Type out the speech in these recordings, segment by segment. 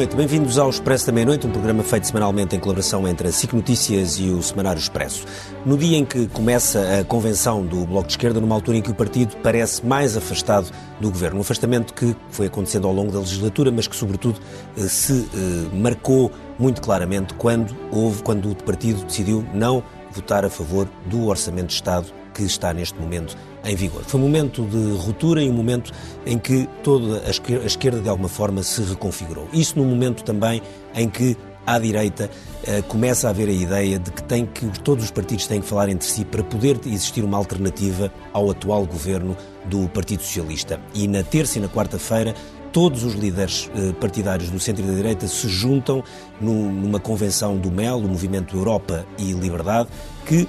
noite, bem-vindos ao Expresso da Meia-Noite, um programa feito semanalmente em colaboração entre a SIC Notícias e o Semanário Expresso. No dia em que começa a convenção do Bloco de Esquerda, numa altura em que o partido parece mais afastado do governo, um afastamento que foi acontecendo ao longo da legislatura, mas que, sobretudo, eh, se eh, marcou muito claramente quando houve, quando o partido decidiu não votar a favor do Orçamento de Estado que está neste momento em vigor. Foi um momento de ruptura e um momento em que toda a esquerda, de alguma forma, se reconfigurou. Isso num momento também em que à direita eh, começa a haver a ideia de que, tem que todos os partidos têm que falar entre si para poder existir uma alternativa ao atual governo do Partido Socialista. E na terça e na quarta-feira todos os líderes eh, partidários do centro e da direita se juntam numa convenção do MEL, o Movimento Europa e Liberdade, que,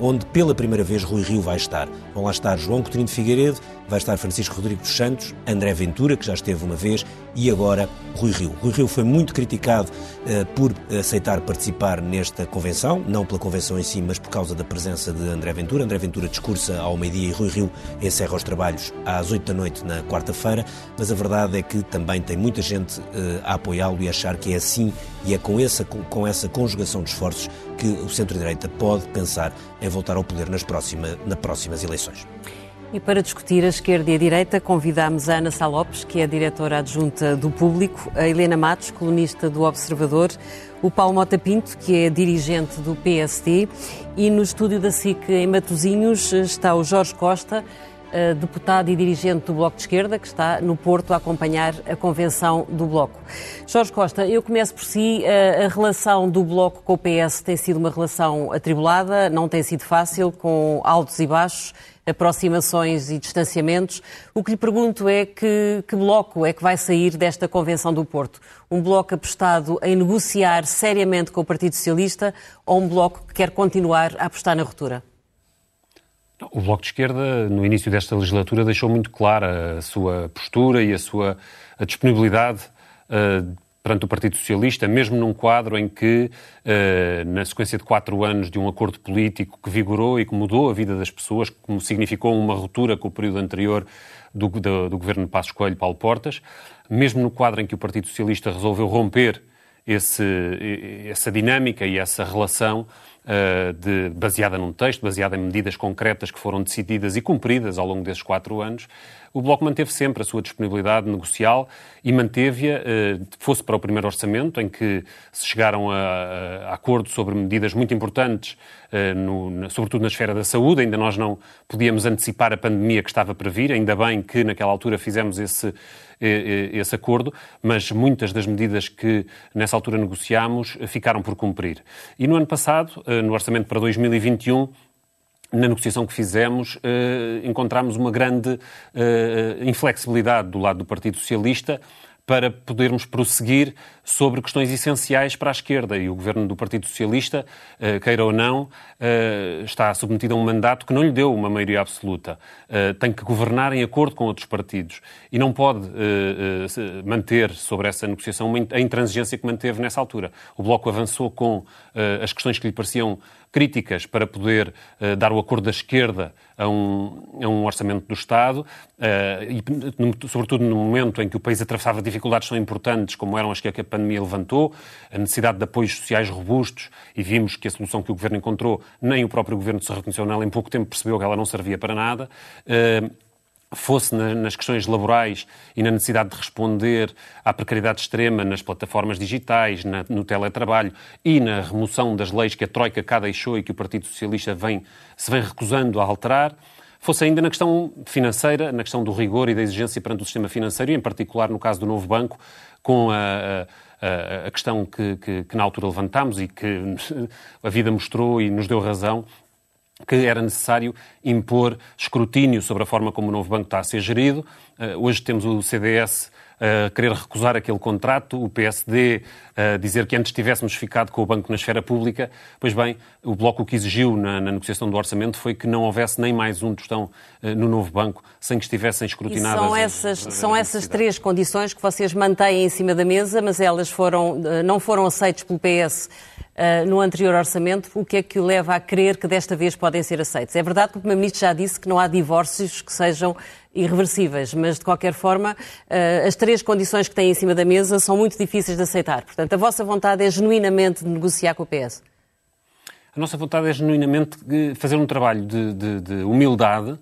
onde pela primeira vez Rui Rio vai estar. Vão lá estar João Coutinho de Figueiredo, vai estar Francisco Rodrigo dos Santos, André Ventura, que já esteve uma vez, e agora Rui Rio. Rui Rio foi muito criticado uh, por aceitar participar nesta convenção, não pela convenção em si, mas por causa da presença de André Ventura. André Ventura discursa ao meio-dia e Rui Rio encerra os trabalhos às oito da noite na quarta-feira, mas a verdade é que também tem muita gente uh, a apoiá-lo e achar que é assim e é com essa, com essa conjugação de esforços que o centro-direita pode pensar em voltar ao poder nas, próxima, nas próximas eleições. E para discutir a esquerda e a direita, convidamos a Ana Salopes, que é diretora adjunta do Público, a Helena Matos, colunista do Observador, o Paulo Mota Pinto, que é dirigente do PSD, e no estúdio da SIC em Matosinhos está o Jorge Costa, eh, deputado e dirigente do Bloco de Esquerda, que está no Porto a acompanhar a convenção do Bloco. Jorge Costa, eu começo por si. Eh, a relação do Bloco com o PS tem sido uma relação atribulada, não tem sido fácil, com altos e baixos, aproximações e distanciamentos. O que lhe pergunto é que, que bloco é que vai sair desta convenção do Porto? Um bloco apostado em negociar seriamente com o Partido Socialista ou um bloco que quer continuar a apostar na ruptura? O Bloco de Esquerda, no início desta legislatura, deixou muito clara a sua postura e a sua a disponibilidade uh, perante o Partido Socialista, mesmo num quadro em que, uh, na sequência de quatro anos de um acordo político que vigorou e que mudou a vida das pessoas, como significou uma ruptura com o período anterior do, do, do governo de Passos Coelho, Paulo Portas, mesmo no quadro em que o Partido Socialista resolveu romper esse, essa dinâmica e essa relação, uh, de, baseada num texto, baseada em medidas concretas que foram decididas e cumpridas ao longo desses quatro anos, o Bloco manteve sempre a sua disponibilidade negocial e manteve-a, uh, fosse para o primeiro orçamento, em que se chegaram a, a acordo sobre medidas muito importantes, uh, no, sobretudo na esfera da saúde. Ainda nós não podíamos antecipar a pandemia que estava para vir, ainda bem que naquela altura fizemos esse esse acordo, mas muitas das medidas que nessa altura negociámos ficaram por cumprir. E no ano passado, eh, no orçamento para 2021, na negociação que fizemos, eh, encontramos uma grande eh, inflexibilidade do lado do Partido Socialista para podermos prosseguir sobre questões essenciais para a esquerda. E o governo do Partido Socialista, eh, queira ou não, eh, está submetido a um mandato que não lhe deu uma maioria absoluta. Eh, tem que governar em acordo com outros partidos. E não pode manter sobre essa negociação a intransigência que manteve nessa altura. O Bloco avançou com as questões que lhe pareciam críticas para poder uh, dar o acordo da esquerda a um, a um orçamento do Estado, uh, e no, sobretudo no momento em que o país atravessava dificuldades tão importantes como eram as que a pandemia levantou, a necessidade de apoios sociais robustos, e vimos que a solução que o Governo encontrou, nem o próprio Governo se reconheceu nela, em pouco tempo percebeu que ela não servia para nada. Uh, fosse nas questões laborais e na necessidade de responder à precariedade extrema nas plataformas digitais, na, no teletrabalho e na remoção das leis que a Troika cá deixou e que o Partido Socialista vem, se vem recusando a alterar, fosse ainda na questão financeira, na questão do rigor e da exigência perante o sistema financeiro, e em particular no caso do novo banco, com a, a, a questão que, que, que na altura levantámos e que a vida mostrou e nos deu razão, que era necessário impor escrutínio sobre a forma como o novo banco está a ser gerido. Uh, hoje temos o CDS a querer recusar aquele contrato, o PSD a dizer que antes tivéssemos ficado com o banco na esfera pública. Pois bem, o Bloco o que exigiu na, na negociação do orçamento foi que não houvesse nem mais um tostão uh, no novo banco sem que estivessem escrutinadas. E são essas, as, são essas três condições que vocês mantêm em cima da mesa, mas elas foram, uh, não foram aceitas pelo PS uh, no anterior orçamento, o que é que o leva a crer que desta vez podem ser aceitos? É verdade que o Primeiro-Ministro já disse que não há divórcios que sejam irreversíveis, mas de qualquer forma, uh, as três condições que têm em cima da mesa são muito difíceis de aceitar. Portanto, a vossa vontade é genuinamente de negociar com o PS? A nossa vontade é genuinamente fazer um trabalho de, de, de humildade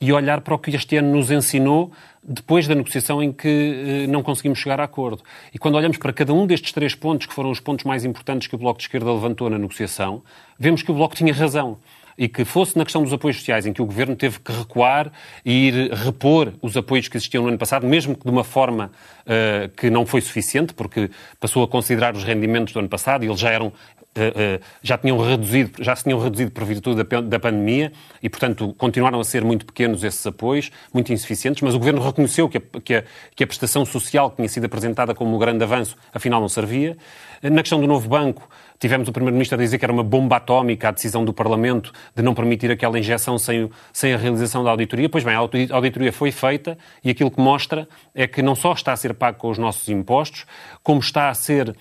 e olhar para o que este ano nos ensinou depois da negociação em que eh, não conseguimos chegar a acordo. E quando olhamos para cada um destes três pontos, que foram os pontos mais importantes que o Bloco de Esquerda levantou na negociação, vemos que o Bloco tinha razão e que fosse na questão dos apoios sociais, em que o Governo teve que recuar e ir repor os apoios que existiam no ano passado, mesmo que de uma forma uh, que não foi suficiente, porque passou a considerar os rendimentos do ano passado e eles já eram eh, eh, já tinham reduzido, já se tinham reduzido por virtude da, da pandemia e, portanto, continuaram a ser muito pequenos esses apoios, muito insuficientes, mas o Governo reconheceu que a, que a, que a prestação social que tinha sido apresentada como um grande avanço, afinal não servia. Na questão do novo banco, tivemos o Primeiro-Ministro a dizer que era uma bomba atómica a decisão do Parlamento de não permitir aquela injeção sem, sem a realização da auditoria. Pois bem, a auditoria foi feita e aquilo que mostra é que não só está a ser pago com os nossos impostos, como está a ser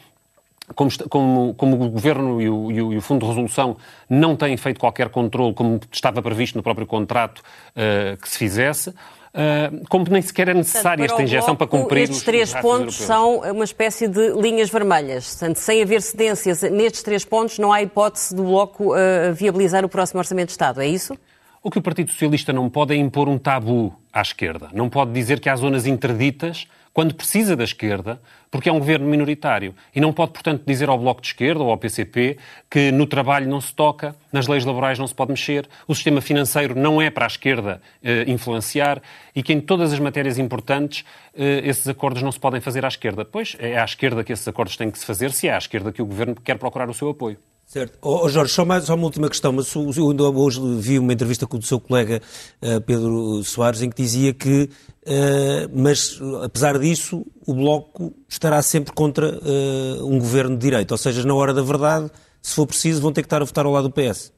como, como, como, o Governo e o, e o, Fundo de Resolução não têm feito qualquer controle, como estava previsto no próprio contrato uh, que se fizesse, uh, como nem sequer é necessária esta injeção bloco, para cumprir estes os três pontos são uma espécie de linhas vermelhas. Portanto, sem haver cedências nestes três pontos, não há hipótese do Bloco uh, viabilizar o próximo Orçamento de Estado, é isso? O que o Partido Socialista não pode é impor um tabu à esquerda. Não pode dizer que há zonas interditas quando precisa da esquerda, porque é um governo minoritário. E não pode, portanto, dizer ao Bloco de Esquerda ou ao PCP que no trabalho não se toca, nas leis laborais não se pode mexer, o sistema financeiro não é para a esquerda eh, influenciar e que em todas as matérias importantes eh, esses acordos não se podem fazer à esquerda. Pois é à esquerda que esses acordos têm que se fazer, se é à esquerda que o governo quer procurar o seu apoio. Certo. Oh, Jorge, só, mais, só uma última questão, mas eu ainda hoje vi uma entrevista com o seu colega uh, Pedro Soares em que dizia que, uh, mas apesar disso, o Bloco estará sempre contra uh, um governo de direita, ou seja, na hora da verdade, se for preciso, vão ter que estar a votar ao lado do PS.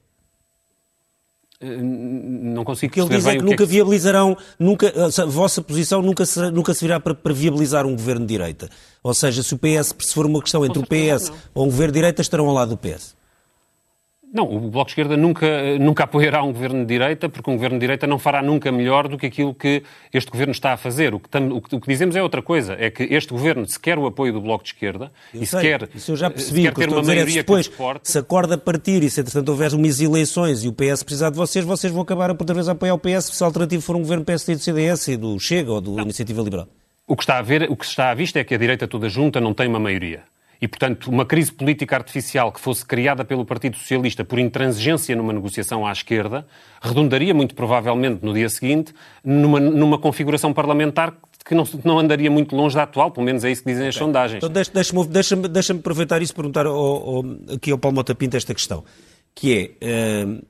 Não consigo que ele diz é que nunca é que... viabilizarão, nunca, a vossa posição nunca, será, nunca servirá para, para, viabilizar um governo de direita. Ou seja, se o PS, se for uma questão entre o PS ou um governo de direita, estarão ao lado do PS. Não, o Bloco de Esquerda nunca, nunca apoiará um governo de direita, porque um governo de direita não fará nunca melhor do que aquilo que este governo está a fazer. O que, tam, o, que, dizemos é outra coisa, é que este governo, se quer o apoio do Bloco de Esquerda, eu e se quer, isso eu já percebi, se quer ter uma é maioria depois, que se acorda partir e se entretanto houver umas eleições e o PS precisar de vocês, vocês vão acabar por outra vez a apoiar o PS se o alternativo for um governo PSD do CDS e do Chega ou do não. Iniciativa Liberal. O que está a ver, o que está à vista é que a direita toda junta não tem uma maioria. E, portanto, uma crise política artificial que fosse criada pelo Partido Socialista por intransigência numa negociação à esquerda redundaria muito provavelmente no dia seguinte numa, numa configuração parlamentar que não, não, andaria muito longe da atual, pelo menos é isso que dizem as sondagens. Então deixa-me deixa deixa aproveitar isso e perguntar ao, ao, aqui ao Paulo Mota Pinto esta questão que é, uh,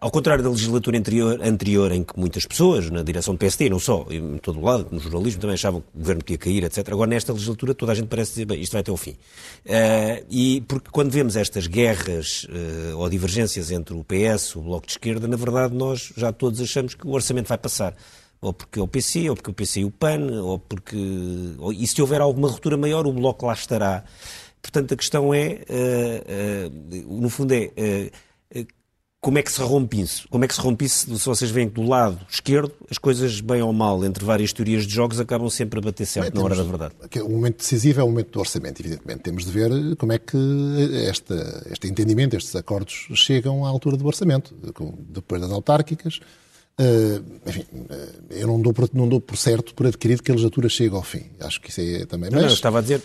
ao contrário da legislatura anterior, anterior, em que muitas pessoas, na direção do PSD, não só, em todo o lado, no jornalismo, também achavam que o governo podia cair, etc. Agora, nesta legislatura, toda a gente parece dizer, bem, isto vai até ao fim. Uh, e porque quando vemos estas guerras uh, ou divergências entre o PS, o Bloco de Esquerda, na verdade, nós já todos achamos que o orçamento vai passar ou porque é o PC, ou porque o PC e o PAN, ou porque. E se houver alguma ruptura maior, o Bloco lá estará. Portanto, a questão é, uh, uh, no fundo, é como é que se rompe isso? Como é que se rompe isso? Se vocês veem que do lado esquerdo, as coisas, bem ou mal, entre várias teorias de jogos, acabam sempre a bater certo Bem, na hora da verdade. O momento decisivo é o momento do orçamento, evidentemente. Temos de ver como é que esta, este entendimento, estes acordos, chegam à altura do orçamento, depois das autárquicas, Uh, enfim, uh, eu não dou, por, não dou por certo, por adquirido, que a legislatura chega ao fim. Acho que isso é também. Mas, não, eu estava a dizer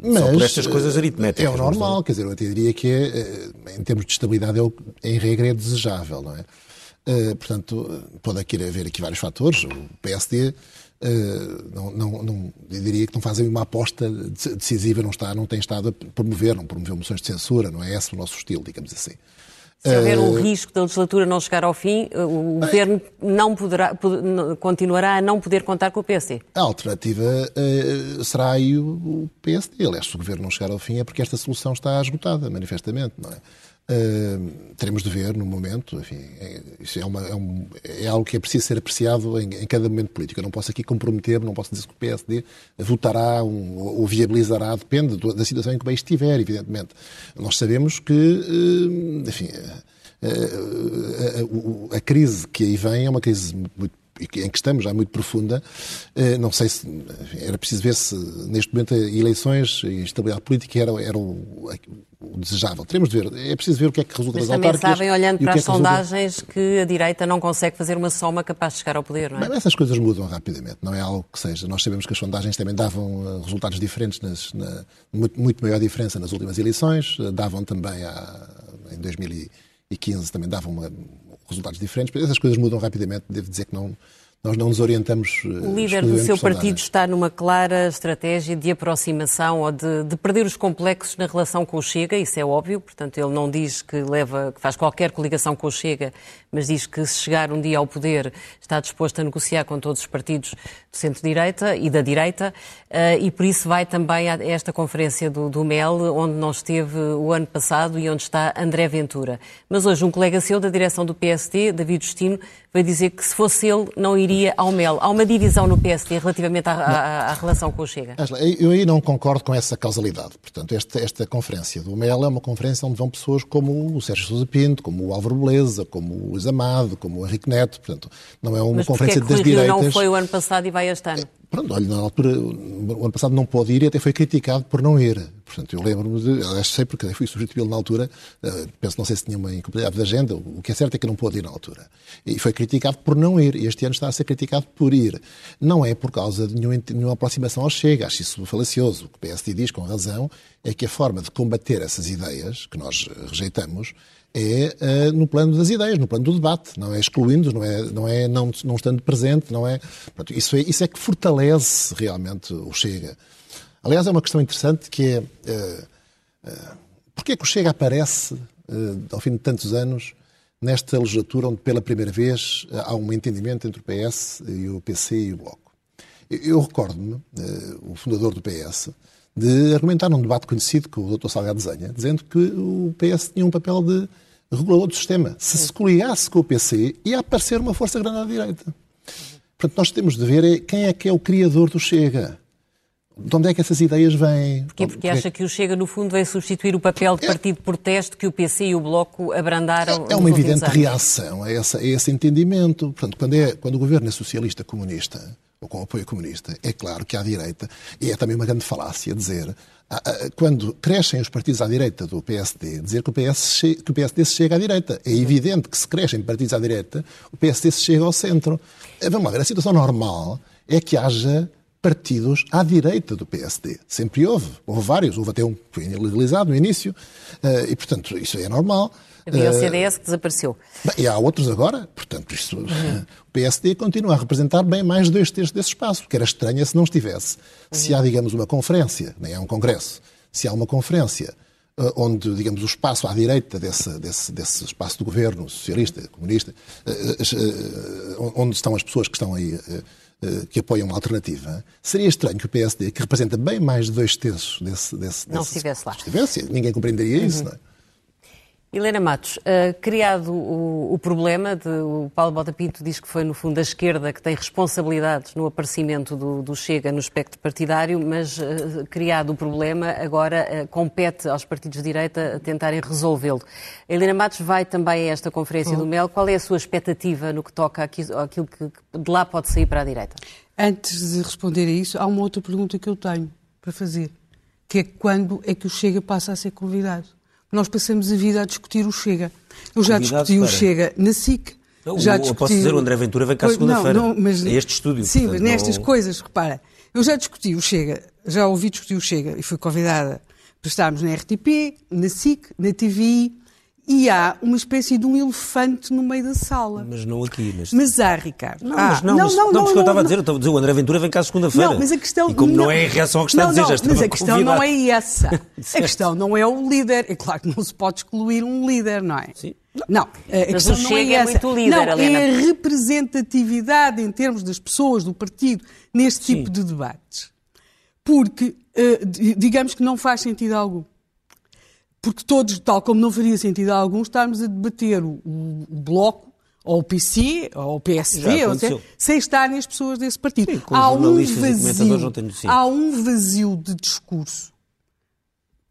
mas, só por estas coisas aritméticas. É o normal, quer dizer, eu até diria que é, em termos de estabilidade, é, em regra é desejável, não é? Uh, portanto, pode aqui haver aqui vários fatores. O PSD não, não, não, eu diria que não fazem uma aposta decisiva, não, está, não tem estado a promover, não promoveu moções de censura, não é esse o nosso estilo, digamos assim. Se houver um uh, risco da legislatura não chegar ao fim, uh, o Governo não poderá, continuará a não poder contar com o PSD. A alternativa uh, será aí o, o PSD. Aliás, se o Governo não chegar ao fim é porque esta solução está esgotada, manifestamente, não é? Uh, teremos de ver no momento, enfim, é, isso é, uma, é, um, é, algo que é preciso ser apreciado em, em, cada momento político. Eu não posso aqui comprometer, não posso dizer que o PSD votará um, ou viabilizará, depende da situação em que país estiver, evidentemente. Nós sabemos que, uh, enfim, a, a, crise que aí vem é uma crise muito em que estamos já muito profunda, eh, não sei se era preciso ver se neste momento eleições e estabilidade política era, era o, o, desejável. Teremos de ver, é preciso ver o que é que resulta Mas das também sabem, olhando para as é sondagens, resulta... que a direita não consegue fazer uma soma capaz de chegar ao poder, não é? Bem, essas coisas mudam rapidamente, não é algo que seja. Nós sabemos que as sondagens também davam eh, resultados diferentes, nas, na, muito, muito, maior diferença nas últimas eleições, eh, davam também a, em 2015 também davam uma, resultados diferentes, essas coisas mudam rapidamente, devo dizer que não, nós não nos orientamos. Eh, o líder do seu partido está numa clara estratégia de aproximação ou de, de, perder os complexos na relação com o Chega, isso é óbvio, portanto ele não diz que leva, que faz qualquer coligação com o Chega, mas diz que se chegar um dia ao poder está disposto a negociar com todos os partidos do centro-direita e da direita, uh, e por isso vai também a esta conferência do, do MEL, onde não esteve o ano passado e onde está André Ventura. Mas hoje um colega seu da direção do PSD, David Justino, veio dizer que se fosse ele não iria ao MEL. Há uma divisão no PSD relativamente à, à, à relação com o Chega? Eu aí não concordo com essa causalidade. Portanto, esta, esta conferência do MEL é uma conferência onde vão pessoas como o Sérgio Sousa Pinto, como o Álvaro Beleza, como o Luís Amado, como o Henrique Neto. Portanto, não é uma Mas conferência é das direitas. não foi o ano passado e vai este ano? Pronto, olha, na altura, o ano passado não pôde ir e até foi criticado por não ir. Portanto, eu lembro-me de, aliás, sei porque fui substituí-lo na altura, uh, penso, não sei se tinha uma incompatibilidade de agenda, o que é certo é que não pôde ir na altura. E foi criticado por não ir, e este ano está a ser criticado por ir. Não é por causa de nenhuma aproximação ao Chega, acho isso falacioso. O que o PSD diz, com razão, é que a forma de combater essas ideias, que nós rejeitamos, é uh, no plano das ideias, no plano do debate, não é excluindo, não é não, é não, não estando presente, não é, pronto, isso é. Isso é que fortalece realmente o Chega. Aliás, é uma questão interessante que é uh, uh, porquê é que o Chega aparece, uh, ao fim de tantos anos, nesta legislatura onde pela primeira vez há um entendimento entre o PS e o PC e o Bloco. Eu, eu recordo-me, o fundador do PS, de argumentar num debate conhecido com o Dr. Salgado Zenha, dizendo que o PS tinha um papel de regulador do sistema. Se se coligasse com o PC, ia aparecer uma força grande à direita. Portanto, nós temos de ver é quem é que é o criador do Chega. De onde é que essas ideias vêm? Porquê? Porque acha que o Chega, no fundo, vai substituir o papel de é- partido de protesto que o PC e o Bloco abrandaram É, é uma evidente reação a, essa, a esse entendimento. Portanto, quando, é, quando o governo é socialista comunista, ou com apoio comunista, é claro que à direita, e é também uma grande falácia dizer quando crescem os partidos à direita do PSD, dizer que o, PS, que o PSD se chega à direita. É evidente que se crescem partidos à direita, o PSD se chega ao centro. Eh, vamos lá ver, a situação normal é que haja partidos à direita do PSD. Sempre houve. Houve vários. Houve até um que foi legalizado no início. Eh, e, portanto, isso é normal. Havia o eh, CDS que desapareceu. Bem, e há outros agora. Portanto, isto, uhum. o PSD continua a representar bem mais de dois terços desse espaço, que era estranho se não estivesse. Uhum. Se há, digamos, uma conferência, nem é um congresso, se há uma conferência onde, digamos, o espaço à direita desse, desse, desse espaço do governo socialista, comunista, onde estão as pessoas que estão aí eh, que apoiam uma alternativa, seria estranho que o PSD, que representa bem mais de dois terços desse. desse não desse, estivesse lá. Estivesse, ninguém compreenderia uhum. isso, não é? Helena Matos, uh, criado o, o, problema, de, o Paulo Bota Pinto diz que foi, no fundo, a esquerda que tem responsabilidades no aparecimento do, do Chega no espectro partidário, mas uh, criado o problema, agora uh, compete aos partidos de direita tentarem resolvê-lo. Helena Matos vai também a esta conferência do MEL. Qual é a sua expectativa no que toca àquilo que de lá pode sair para a direita? Antes de responder a isso, há uma outra pergunta que eu tenho para fazer, que é quando é que o Chega passa a ser convidado? Nós passamos a vida a discutir o Chega. Eu já discuti o Chega na SIC. Não, já discuti... Posso dizer, o André Ventura vem cá segunda-feira. Mas... É este estúdio. Sim, portanto, mas nestas não... coisas, repara, eu já discuti o Chega, já ouvi discutir o Chega e fui convidada para estarmos na RTP, na SIC, na TVI, e há uma espécie de um elefante no meio da sala. Mas não aqui. Neste... Mas há, Ricardo. Não, ah, mas não, não, mas, não, não, não, eu estava a dizer, eu estava a dizer, o André Ventura vem cá segunda-feira. Não, mas a questão... E como não, é em reação ao que está a dizer, já Mas a questão convidado. não é essa. a questão não é o líder. É claro que não se pode excluir um líder, não é? Sim. Não, a mas questão não é, é essa. Muito líder, não, Helena. é a representatividade em termos das pessoas do partido neste Sim. tipo de debates. Porque, uh, digamos que não faz sentido algum porque todos, tal como não faria sentido a alguns, estarmos a debater o, o, Bloco, ou o PC, ou o PSD, ou seja, sem estarem as pessoas desse partido. Sim, há, um vazio, há um vazio de discurso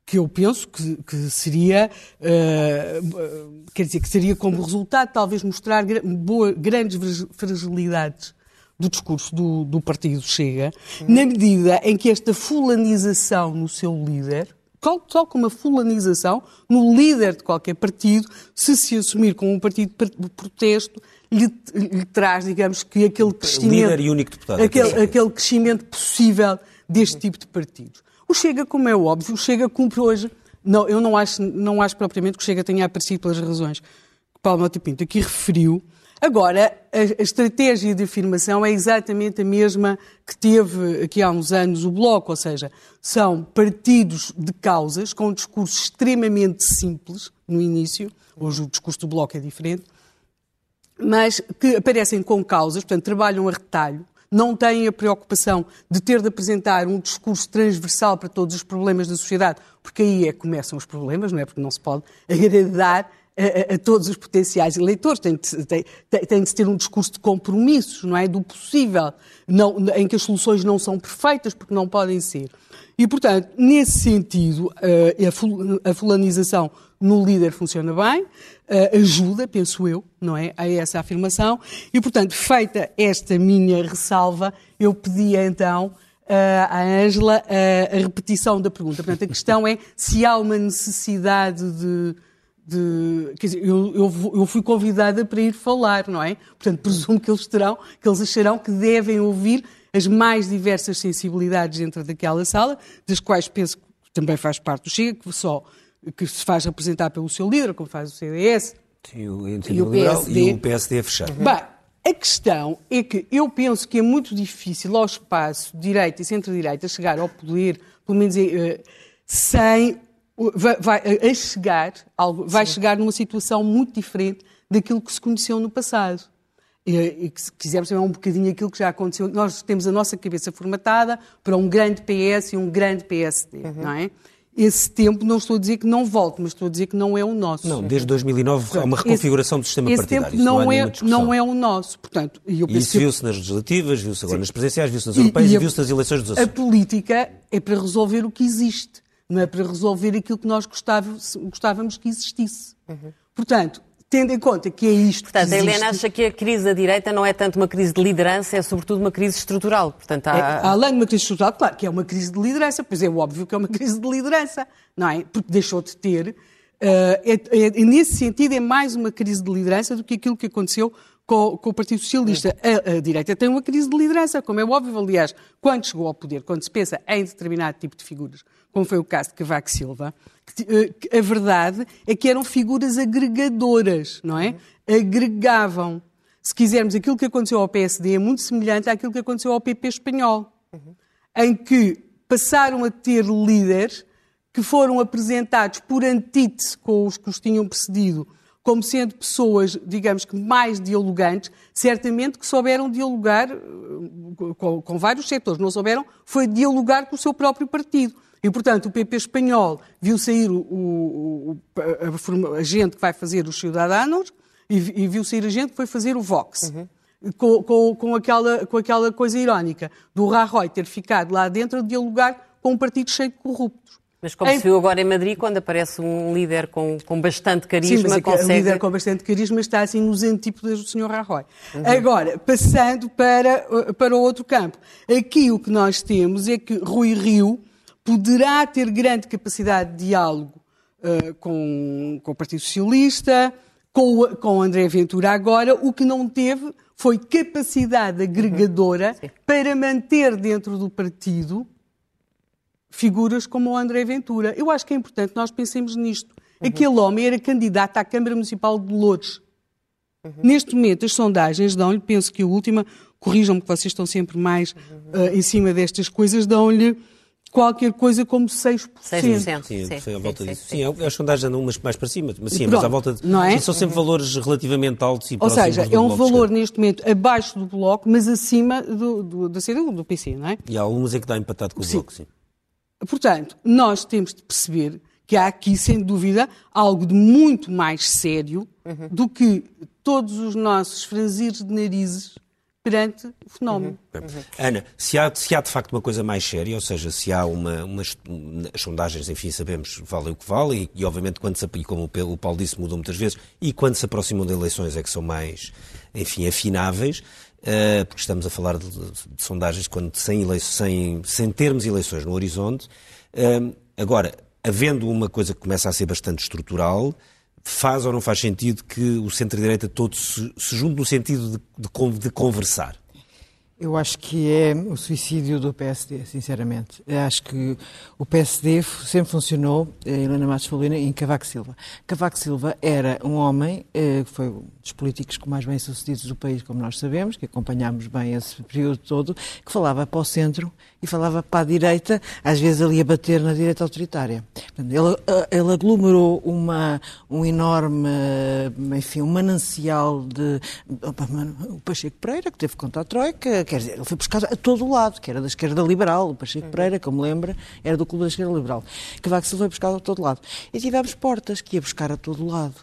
que eu penso que, que seria, uh, quer dizer, que seria como resultado talvez mostrar boa, grandes fragilidades do discurso do, do partido Chega, uhum. na medida em que esta fulanização no seu líder, tal, como a fulanização no líder de qualquer partido, se se assumir como um partido de protesto, lhe, lhe traz, digamos, que aquele crescimento... Líder e único deputado. Aquele, aquele crescimento possível deste tipo de partidos. O Chega, como é óbvio, o Chega cumpre hoje... Não, eu não acho, não acho propriamente que o Chega tenha aparecido pelas razões que Paulo Mota Pinto aqui referiu, Agora, a, estratégia de afirmação é exatamente a mesma que teve aqui há uns anos o Bloco, ou seja, são partidos de causas com um discurso extremamente simples no início, hoje o discurso do Bloco é diferente, mas que aparecem com causas, portanto, trabalham a retalho, não têm a preocupação de ter de apresentar um discurso transversal para todos os problemas da sociedade, porque aí é que começam os problemas, não é? Porque não se pode agradar a, a, todos os potenciais eleitores, tem de, tem, tem de ter um discurso de compromissos, não é? Do possível, não, em que as soluções não são perfeitas, porque não podem ser. E, portanto, nesse sentido, eh, a fulanização no líder funciona bem, eh, ajuda, penso eu, não é, a essa afirmação. E, portanto, feita esta minha ressalva, eu pedia então eh, à Ângela a repetição da pergunta. Portanto, a questão é se há uma necessidade de de. Quer dizer, eu, eu, eu, fui convidada para ir falar, não é? Portanto, presumo que eles terão, que eles acharão que devem ouvir as mais diversas sensibilidades dentro daquela sala, das quais penso que também faz parte do Chega, que só que se faz representar pelo seu líder, como faz o CDS Sim, o e, o PSD. e o PSD a fechar. Uhum. Bem, a questão é que eu penso que é muito difícil ao espaço direita e centro-direita chegar ao poder, pelo menos uh, sem vai, vai, a chegar, vai chegar numa situação muito diferente daquilo que se conheceu no passado. E, e se quisermos saber um bocadinho aquilo que já aconteceu, nós temos a nossa cabeça formatada para um grande PS e um grande PSD, uhum. não é? Esse tempo, não estou a dizer que não volte, mas estou a dizer que não é o nosso. Não, desde 2009 há uma reconfiguração esse, do sistema esse partidário. Esse tempo não, não é, não é o nosso. Portanto, e eu isso viu-se nas legislativas, viu-se agora Sim. nas presidenciais, viu-se nas europeias e, e viu-se nas eleições dos Açores. A política é para resolver o que existe não é para resolver aquilo que nós gostávamos, que existisse. Uhum. Portanto, tendo em conta que é isto Portanto, que existe... a Helena acha que a crise da direita não é tanto uma crise de liderança, é sobretudo uma crise estrutural. Portanto, há... é, além de uma crise estrutural, claro que é uma crise de liderança, pois é óbvio que é uma crise de liderança, não é? Porque deixou de ter. Uh, é, é, nesse sentido, é mais uma crise de liderança do que aquilo que aconteceu com, com o Partido Socialista. A, a, direita tem uma crise de liderança, como é óbvio, aliás, quando chegou ao poder, quando se pensa em determinado tipo de figuras como foi o caso de Cavaco Silva, que, a verdade é que eram figuras agregadoras, não é? Agregavam. Se quisermos, aquilo que aconteceu ao PSD é muito semelhante àquilo que aconteceu ao PP espanhol, em que passaram a ter líderes que foram apresentados por antítese com os que os tinham precedido, como sendo pessoas, digamos que mais dialogantes, certamente que souberam dialogar eh, com, com vários setores. Não souberam, foi dialogar com o seu próprio partido. E, portanto, o PP espanhol viu sair o, o, a, a, gente que vai fazer os Ciudadanos e, e, viu sair a gente que foi fazer o Vox. Uhum. Com, com, com, aquela, com aquela coisa irónica do Rajoy ter ficado lá dentro a dialogar com um partido cheio de corruptos. Mas como em... se viu agora em Madrid, quando aparece um líder com, com bastante carisma, Sim, mas consegue... um líder com bastante carisma está assim nos antípodas do Sr. Rajoy. Uhum. Agora, passando para, para o outro campo. Aqui o que nós temos é que Rui Rio poderá ter grande capacidade de diálogo uh, com, com, o Partido Socialista, com, com André Ventura agora, o que não teve foi capacidade agregadora uhum. para manter dentro do partido figuras como o André Ventura. Eu acho que é importante nós pensemos nisto. Uhum. Aquele homem era candidato à Câmara Municipal de Lourdes. Uhum. Neste momento, as sondagens dão-lhe, penso que a última, corrijam-me que vocês estão sempre mais uh, em cima destas coisas, dão-lhe qualquer coisa como 6%. 6%. Sim, sim, foi à volta sim, disso. Sim, sim, as sondagens andam umas mais para cima, mas sim, Pronto, mas à volta de... Não é? são sempre valores relativamente altos e Ou seja, é um valor neste momento abaixo do Bloco, mas acima do, do, da CDU, do PC, não é? E há algumas é que dá empatado com o sim. Bloco, sim. Portanto, nós temos de perceber que há aqui, sem dúvida, algo de muito mais sério uhum. do que todos os nossos franzires de narizes perante o fenómeno. Uhum. Uhum. Ana, se há, se há de facto uma coisa mais séria, ou seja, se há uma, as sondagens, enfim, sabemos, valem o que valem, e, e obviamente quando se, e como o Paulo disse, mudam muitas vezes, e quando se aproximam de eleições é que são mais, enfim, afináveis, uh, porque estamos a falar de, de, de sondagens quando sem, eleições, sem, sem termos eleições no horizonte. Uh, agora, havendo uma coisa que começa a ser bastante estrutural, faz ou não faz sentido que o centro-direita todo se, se junte no sentido de, de, de conversar? Eu acho que é o suicídio do PSD, sinceramente. Eu acho que o PSD sempre funcionou, a Helena Matos falou em Cavaco Silva. Cavaco Silva era um homem eh, que foi um dos políticos mais bem sucedidos do país, como nós sabemos, que acompanhámos bem esse período todo, que falava para o centro e falava para a direita, às vezes ali a bater na direita autoritária. Ele, eh, ele aglomerou uma, um enorme, enfim, um manancial de... O Pacheco Pereira, que teve contra a Troika, quer dizer, ele foi buscado a todo lado, que era da esquerda liberal, o Pacheco Pereira, como lembra, era do clube da esquerda liberal. Cavaco Silva foi buscado a todo lado. E tivemos Portas, que ia buscar a todo lado.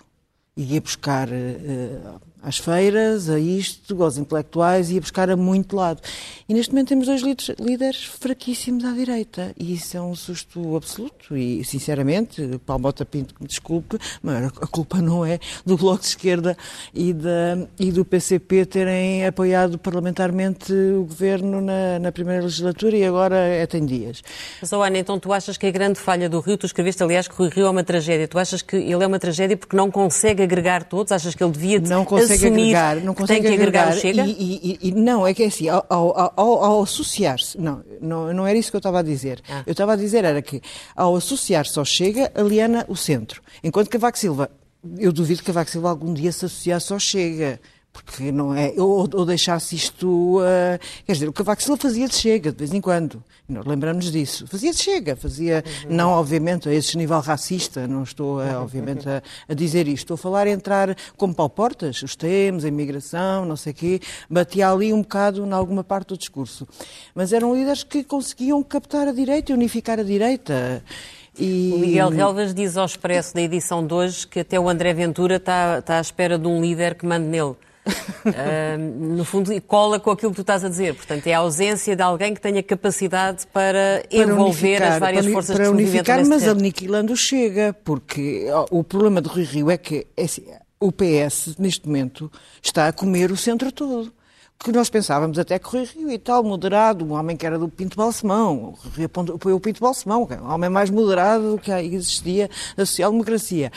E ia buscar... Uh, às feiras, a isto, aos intelectuais, e a buscar a muito lado. E neste momento temos dois líderes fraquíssimos à direita, e isso é um susto absoluto. E, sinceramente, Paulo Bota Pinto, me desculpe, mas a culpa não é do Bloco de Esquerda e, da, e do PCP terem apoiado parlamentarmente o governo na, na primeira legislatura e agora é tem dias. Mas, Ana, então tu achas que a grande falha do Rio, tu escreveste, aliás, que o Rio é uma tragédia, tu achas que ele é uma tragédia porque não consegue agregar todos? Achas que ele devia não consegue consegue agregar, não consegue tem que agregar, agregar Chega? E, e, e, não, é que é assim, ao, ao, ao, ao associar-se, não, não, não era isso que eu estava a dizer. Ah. Eu estava a dizer era que ao associar-se ao Chega, aliena o centro. Enquanto que Cavaco Silva, eu duvido que Cavaco Silva algum dia se associasse ao Chega porque não é, ou, ou deixasse isto, uh, quer dizer, o Cavaco Silva fazia de chega de vez em quando, nós lembramos disso, fazia de chega, fazia, uhum. não obviamente a esse nível racista, não estou uh, obviamente a, a, dizer isto, estou a falar entrar como Paulo Portas, os temas, a imigração, não sei o quê, batia ali um bocado em alguma parte do discurso, mas eram líderes que conseguiam captar a direita e unificar a direita. E... O Miguel Relvas diz ao Expresso da edição de hoje que até o André Ventura está, está à espera de um líder que mande nele uh, no fundo, cola com aquilo que tu estás a dizer. Portanto, é a ausência de alguém que tenha capacidade para, para envolver unificar, as várias para, forças para que unificar, mas aniquilando chega, porque o problema do Rio Rio é que é assim, o PS, neste momento, está a comer o centro todo que nós pensávamos até que Rui Rio e tal, moderado, um homem que era do Pinto Balsemão, apoiou o Pinto Balsemão, é um homem mais moderado do que existia na social-democracia.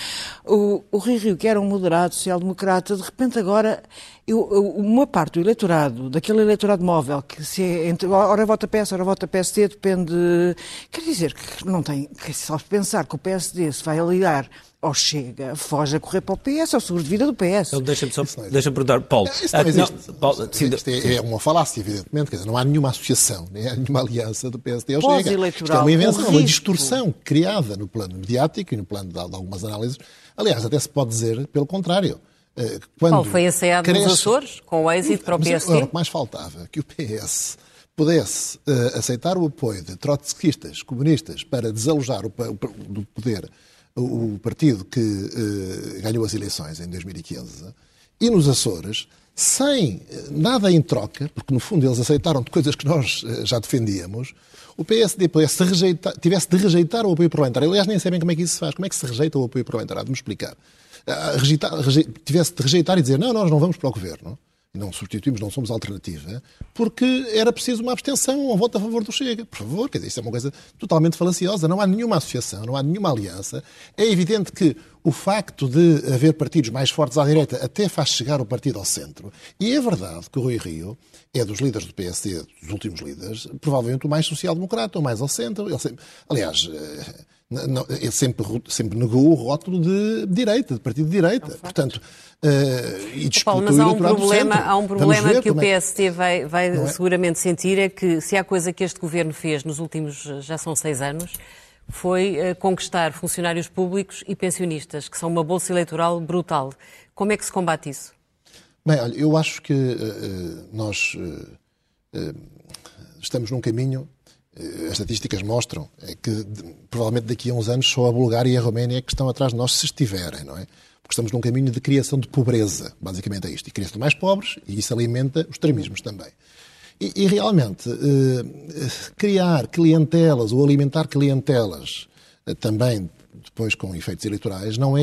O, o Rui Rio, que era um moderado social-democrata, de repente agora, eu, uma parte do eleitorado, daquele eleitorado móvel, que se é entre, ora vota PS, ora vota PSD, depende... Quer dizer, que não tem... Que só pensar que o PSD se vai aliar ou chega, foge a correr para o PS, é o seguro de vida do PS. Então, deixa-me só, deixa-me perguntar, Paulo. Isso não existe. Não, Paulo, sim, isto é, é, uma falácia, evidentemente, quer dizer, não há nenhuma associação, nem há nenhuma aliança do PSD ao Chega. Isto é uma invenção, uma distorção criada no plano mediático e no plano de, de algumas análises. Aliás, até se pode dizer pelo contrário. Eh, quando Paulo foi ensaiado cresce... nos Açores, com o êxito para o PSD? Mas, o que mais faltava que o PS pudesse uh, aceitar o apoio de trotskistas, comunistas, para desalojar o, o, do poder o partido que uh, ganhou as eleições em 2015, e nos Açores, sem nada em troca, porque no fundo eles aceitaram de coisas que nós uh, já defendíamos, o PSD tivesse de, rejeitar, tivesse de rejeitar o apoio parlamentar. Aliás, nem sabem como é que isso se faz. Como é que se rejeita o apoio parlamentar? Há de me explicar. Rejeitar, tivesse de rejeitar e dizer, não, nós não vamos para o governo não substituímos, não somos alternativa, porque era preciso uma abstenção, um voto a favor do Chega. Por favor, quer dizer, isso é uma coisa totalmente falaciosa. Não há nenhuma associação, não há nenhuma aliança. É evidente que o facto de haver partidos mais fortes à direita até faz chegar o partido ao centro. E é verdade que o Rui Rio é dos líderes do PSD, dos últimos líderes, provavelmente o mais social-democrata, o mais ao centro. Ele sempre, aliás, eh, não, ele sempre, sempre negou o rótulo de direita, de partido de direita. É Portanto, uh, e Paulo, mas há um problema, há um problema que o PST é. vai, vai é? seguramente sentir, é que se há coisa que este governo fez nos últimos, já são seis anos, foi uh, conquistar funcionários públicos e pensionistas, que são uma bolsa eleitoral brutal. Como é que se combate isso? Bem, olha, eu acho que uh, nós estamos num caminho as estatísticas mostram é que provavelmente daqui a uns anos só a Bulgária e a Roménia é que estão atrás de nós se estiverem, não é? Porque estamos num caminho de criação de pobreza, basicamente é isto. E criação de mais pobres, e isso alimenta os extremismos também. E, e realmente, eh, criar clientelas ou alimentar clientelas eh, também depois com efeitos eleitorais, não é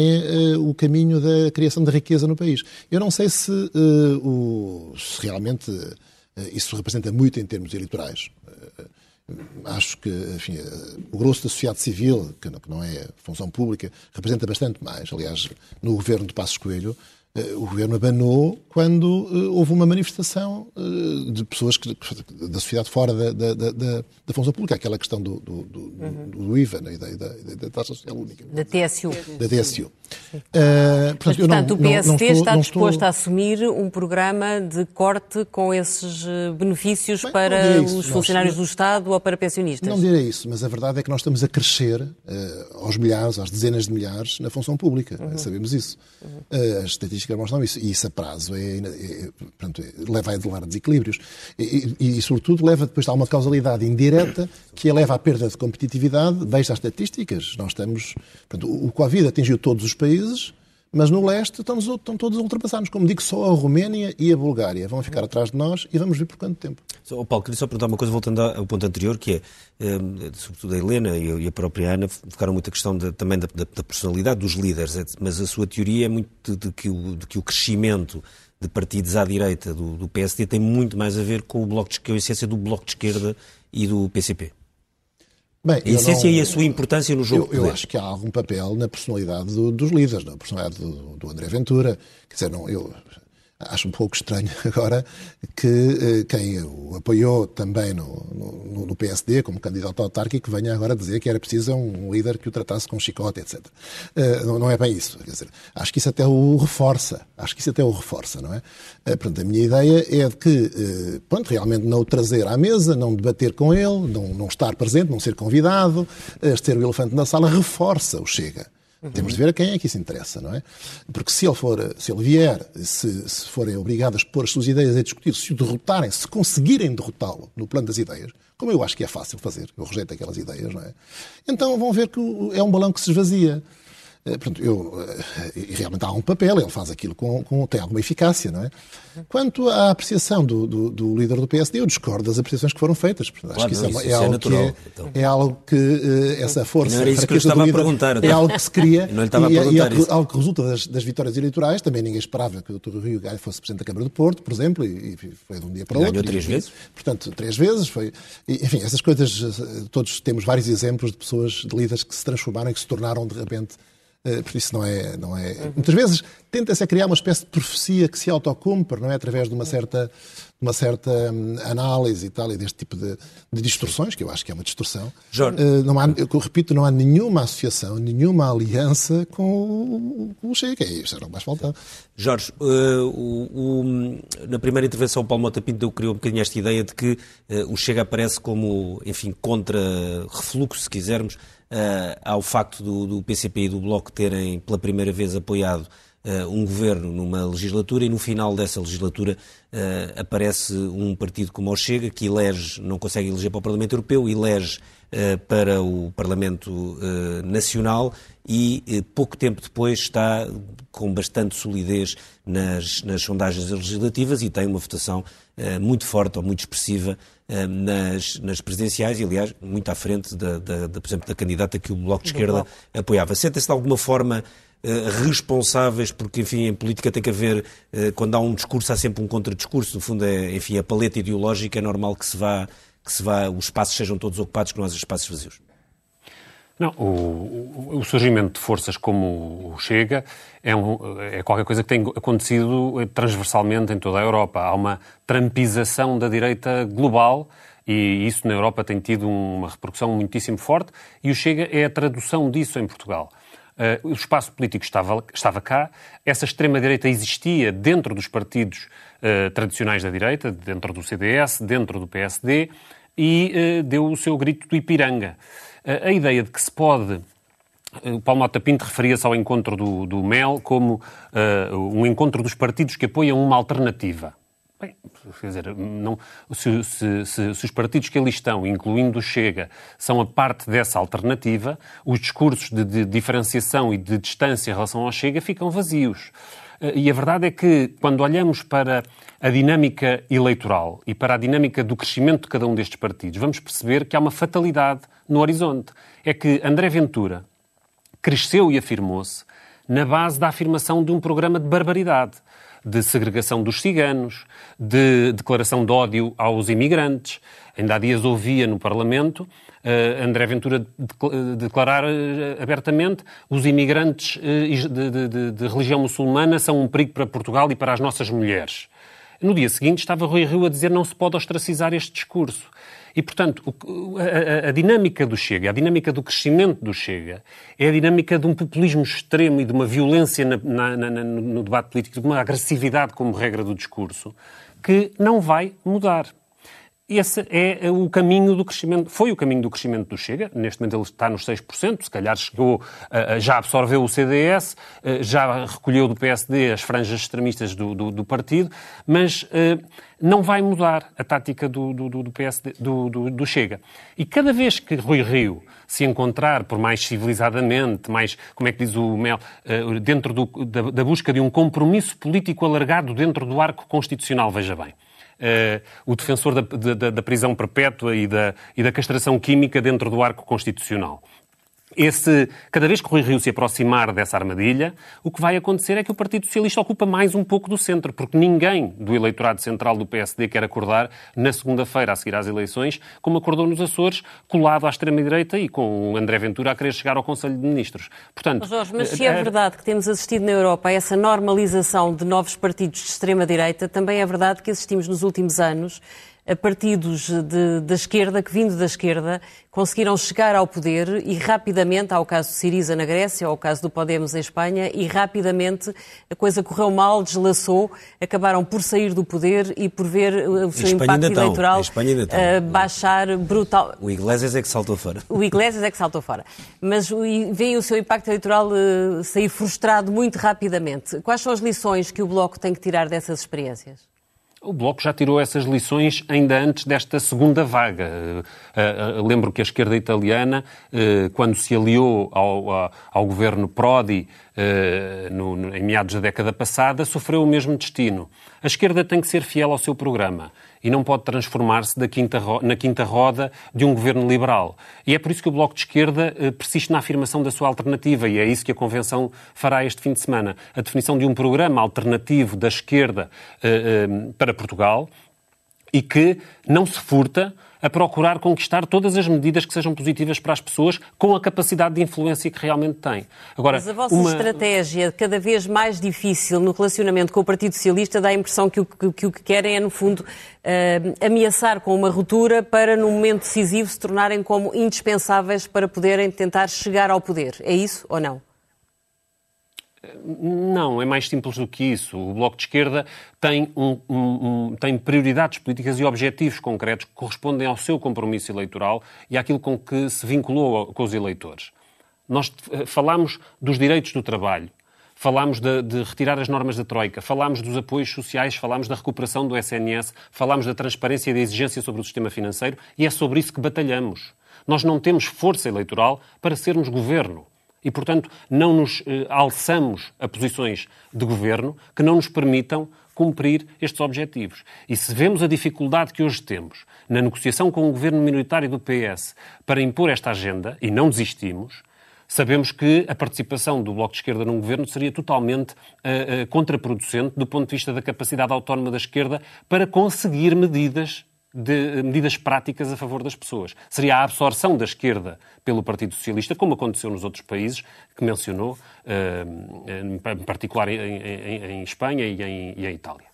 uh, o caminho da criação de riqueza no país. Eu não sei se, o, se realmente isso representa muito em termos eleitorais. Acho que enfim, o grosso da sociedade civil, que não é função pública, representa bastante mais. Aliás, no governo de Passos Coelho, eh, o governo abanou quando uh, houve uma manifestação uh, de pessoas que, da sociedade fora da, da, da, da, função pública, aquela questão do, do, do, uhum. do IVA né, da, da, da, taxa social única. Da TSU. Da TSU. Uh, portanto, Mas, portanto não, o PSD não, não estou, está disposto estou... a assumir um programa de corte com esses benefícios Bem, para os funcionários do Estado ou para pensionistas? Não direi isso, mas a verdade é que nós estamos a crescer aos milhares, às dezenas de milhares na função pública. Uhum. Sabemos isso. Uhum. as estatísticas estatísticas mostram isso. E isso a prazo é, é, portanto, leva a elevar desequilíbrios. E, e, e, sobretudo, leva depois a uma causalidade indireta que leva à perda de competitividade. Veja as estatísticas. Nós estamos. Portanto, o Covid atingiu todos os países. Mas no leste estão, estão todos ultrapassados. Como digo, só a Roménia e a Bulgária vão ficar atrás de nós e vamos ver por quanto tempo. Oh, Paulo, queria só perguntar uma coisa, voltando ao ponto anterior, que é, eh, sobretudo a Helena e a própria Ana focaram muito a questão de, também da, da, personalidade dos líderes, mas a sua teoria é muito de, que, o, de que o crescimento de partidos à direita do, do PSD tem muito mais a ver com o bloco de, a essência do bloco de esquerda e do PCP. Bem, a essência não, e a sua importância no jogo. Eu, eu acho que há algum papel na personalidade do, dos líderes, na personalidade do, do, André Ventura. Quer dizer, não, eu acho um pouco estranho agora que eh, quem o apoiou também no, no, no, PSD como candidato autárquico venha agora dizer que era preciso um líder que o tratasse com chicote, etc. Eh, não, é bem isso. Quer dizer, acho que isso até o reforça. Acho que isso até o reforça, não é? Eh, portanto, a minha ideia é de que, pronto, realmente não o trazer à mesa, não debater com ele, não, não estar presente, não ser convidado, ter o elefante na sala, reforça o Chega. Uhum. Temos de ver a quem é que isso interessa, não é? Porque se ele, for, se ele vier, se, se forem obrigados a pôr as suas ideias a discutir, se o derrotarem, se conseguirem derrotá-lo no plano das ideias, como eu acho que é fácil fazer, eu rejeito aquelas ideias, não é? Então vão ver que é um balão que se esvazia. Eh, portanto, eu, eh, e realmente há um papel, ele faz aquilo com, com tem alguma eficácia, não é? Quanto à apreciação do, do, do, líder do PSD, eu discordo das apreciações que foram feitas. Portanto, claro, acho que isso, é, é, algo que é, então. é, algo que uh, essa força. Não era isso que eu estava líder, a perguntar. Então. É algo que se cria não lhe estava e, a perguntar e é, algo que resulta das, das, vitórias eleitorais. Também ninguém esperava que o Dr. Rio Gaio fosse Presidente da Câmara do Porto, por exemplo, e, e foi de um dia para o outro. Ganhou três e, vezes? Portanto, três vezes. Foi, e, enfim, essas coisas, todos temos vários exemplos de pessoas, de líderes que se transformaram e que se tornaram de repente eh, por isso não é, não é. Muitas vezes tenta-se criar uma espécie de profecia que se autocumpre, não é? Através de uma certa, uma certa hum, análise e tal, e deste tipo de, de, distorções, que eu acho que é uma distorção. Jorge. Uh, não há, eu repito, não há nenhuma associação, nenhuma aliança com o, Chega. Isto era o mais faltava. Jorge, uh, o, o, na primeira intervenção, o Paulo Mota Pinto criou um bocadinho esta ideia de que uh, o Chega aparece como, enfim, contra-refluxo, se quisermos, ao facto do, do, PCP e do Bloco terem pela primeira vez apoiado uh, um governo numa legislatura e no final dessa legislatura uh, aparece um partido como o Chega que elege, não consegue eleger para o Parlamento Europeu, elege para o Parlamento Nacional e pouco tempo depois está com bastante solidez nas, nas sondagens legislativas e tem uma votação muito forte ou muito expressiva eh, nas, nas presidenciais e, aliás, muito à frente, da, da, da por exemplo, da candidata que o Bloco de Esquerda apoiava. Sentem-se de alguma forma eh, responsáveis, porque, enfim, em política tem que haver, eh, quando há um discurso, há sempre um contradiscurso. No fundo, é, enfim, a paleta ideológica é normal que se vá, que se vá, os espaços sejam todos ocupados, que não haja espaços vazios. Não, o, o, surgimento de forças como o Chega é, um, é, qualquer coisa que tem acontecido transversalmente em toda a Europa. Há uma trampização da direita global e isso na Europa tem tido uma repercussão muitíssimo forte e o Chega é a tradução disso em Portugal. Uh, o espaço político estava, estava cá, essa extrema-direita existia dentro dos partidos uh, tradicionais da direita, dentro do CDS, dentro do PSD, e uh, deu o seu grito do Ipiranga a ideia de que se pode o Paulo Mota Pinto referia-se ao encontro do, do MEL como uh, um encontro dos partidos que apoiam uma alternativa. Bem, quer dizer, não, se, se, se, se, os partidos que ali estão, incluindo o Chega, são a parte dessa alternativa, os discursos de, de diferenciação e de distância em relação ao Chega ficam vazios. Eh, e a verdade é que, quando olhamos para a dinâmica eleitoral e para a dinâmica do crescimento de cada um destes partidos, vamos perceber que há uma fatalidade no horizonte. É que André Ventura cresceu e afirmou-se na base da afirmação de um programa de barbaridade de segregação dos ciganos, de declaração de ódio aos imigrantes. Ainda há dias ouvia no Parlamento uh, André Ventura declarar uh, abertamente os imigrantes uh, de, de, de, religião muçulmana são um perigo para Portugal e para as nossas mulheres. No dia seguinte estava Rui Rio a dizer não se pode ostracizar este discurso. E, portanto, a, a, a, dinâmica do Chega, a dinâmica do crescimento do Chega, é a dinâmica de um populismo extremo e de uma violência na, na, na, no debate político, de uma agressividade como regra do discurso, que não vai mudar. Esse é o caminho do crescimento, foi o caminho do crescimento do Chega, neste momento ele está nos 6%, se calhar chegou, já absorveu o CDS, já recolheu do PSD as franjas extremistas do, do, do partido, mas não vai mudar a tática do, do, do PSD, do, do, Chega. E cada vez que Rui Rio se encontrar, por mais civilizadamente, mais, como é que diz o Mel, dentro da, da busca de um compromisso político alargado dentro do arco constitucional, veja bem, uh, o defensor da, da, da prisão perpétua e da, e da castração química dentro do arco constitucional. Esse, cada vez que Rui Rio se aproximar dessa armadilha, o que vai acontecer é que o Partido Socialista ocupa mais um pouco do centro, porque ninguém do eleitorado central do PSD quer acordar na segunda-feira, a seguir às eleições, como acordou nos Açores, colado à extrema-direita e com o André Ventura a querer chegar ao Conselho de Ministros. Portanto, Jorge, mas se é, é verdade que temos assistido na Europa a essa normalização de novos partidos de extrema-direita, também é verdade que assistimos nos últimos anos a partidos de, da esquerda, que vindo da esquerda, conseguiram chegar ao poder e rapidamente, ao caso de Siriza na Grécia, ao caso do Podemos em Espanha, e rapidamente a coisa correu mal, deslaçou, acabaram por sair do poder e por ver o seu impacto eleitoral uh, baixar brutal. O Iglesias é que saltou fora. O Iglesias é que saltou fora. Mas veio o seu impacto eleitoral uh, sair frustrado muito rapidamente. Quais são as lições que o Bloco tem que tirar dessas experiências? O Bloco já tirou essas lições ainda antes desta segunda vaga. Uh, uh, lembro que a esquerda italiana, uh, quando se aliou ao, ao governo Prodi no, no, em meados da década passada, sofreu o mesmo destino. A esquerda tem que ser fiel ao seu programa e não pode transformar-se na quinta roda de um governo liberal. E é por isso que o Bloco de Esquerda eh, persiste na afirmação da sua alternativa, e é isso que a Convenção fará este fim de semana. A definição de um programa alternativo da esquerda eh, eh, para Portugal e que não se furta a procurar conquistar todas as medidas que sejam positivas para as pessoas com a capacidade de influência que realmente têm. Agora, Mas a vossa uma... estratégia cada vez mais difícil no relacionamento com o Partido Socialista dá a impressão que o que, que, o que querem é, no fundo, uh, ameaçar com uma ruptura para, num momento decisivo, se tornarem como indispensáveis para poderem tentar chegar ao poder. É isso ou não? Não, é mais simples do que isso. O Bloco de Esquerda tem, um, um, um, tem prioridades políticas e objetivos concretos que correspondem ao seu compromisso eleitoral e àquilo com que se vinculou com os eleitores. Nós eh, falamos dos direitos do trabalho, falámos de, de, retirar as normas da Troika, falámos dos apoios sociais, falámos da recuperação do SNS, falámos da transparência e da exigência sobre o sistema financeiro e é sobre isso que batalhamos. Nós não temos força eleitoral para sermos governo e, portanto, não nos eh, alçamos a posições de governo que não nos permitam cumprir estes objetivos. E se vemos a dificuldade que hoje temos na negociação com o governo minoritário do PS para impor esta agenda, e não desistimos, sabemos que a participação do Bloco de Esquerda num governo seria totalmente uh, uh, contraproducente do ponto de vista da capacidade autónoma da esquerda para conseguir medidas de medidas práticas a favor das pessoas. Seria a absorção da esquerda pelo Partido Socialista, como aconteceu nos outros países que mencionou, eh, em particular em, Espanha e em, e em Itália.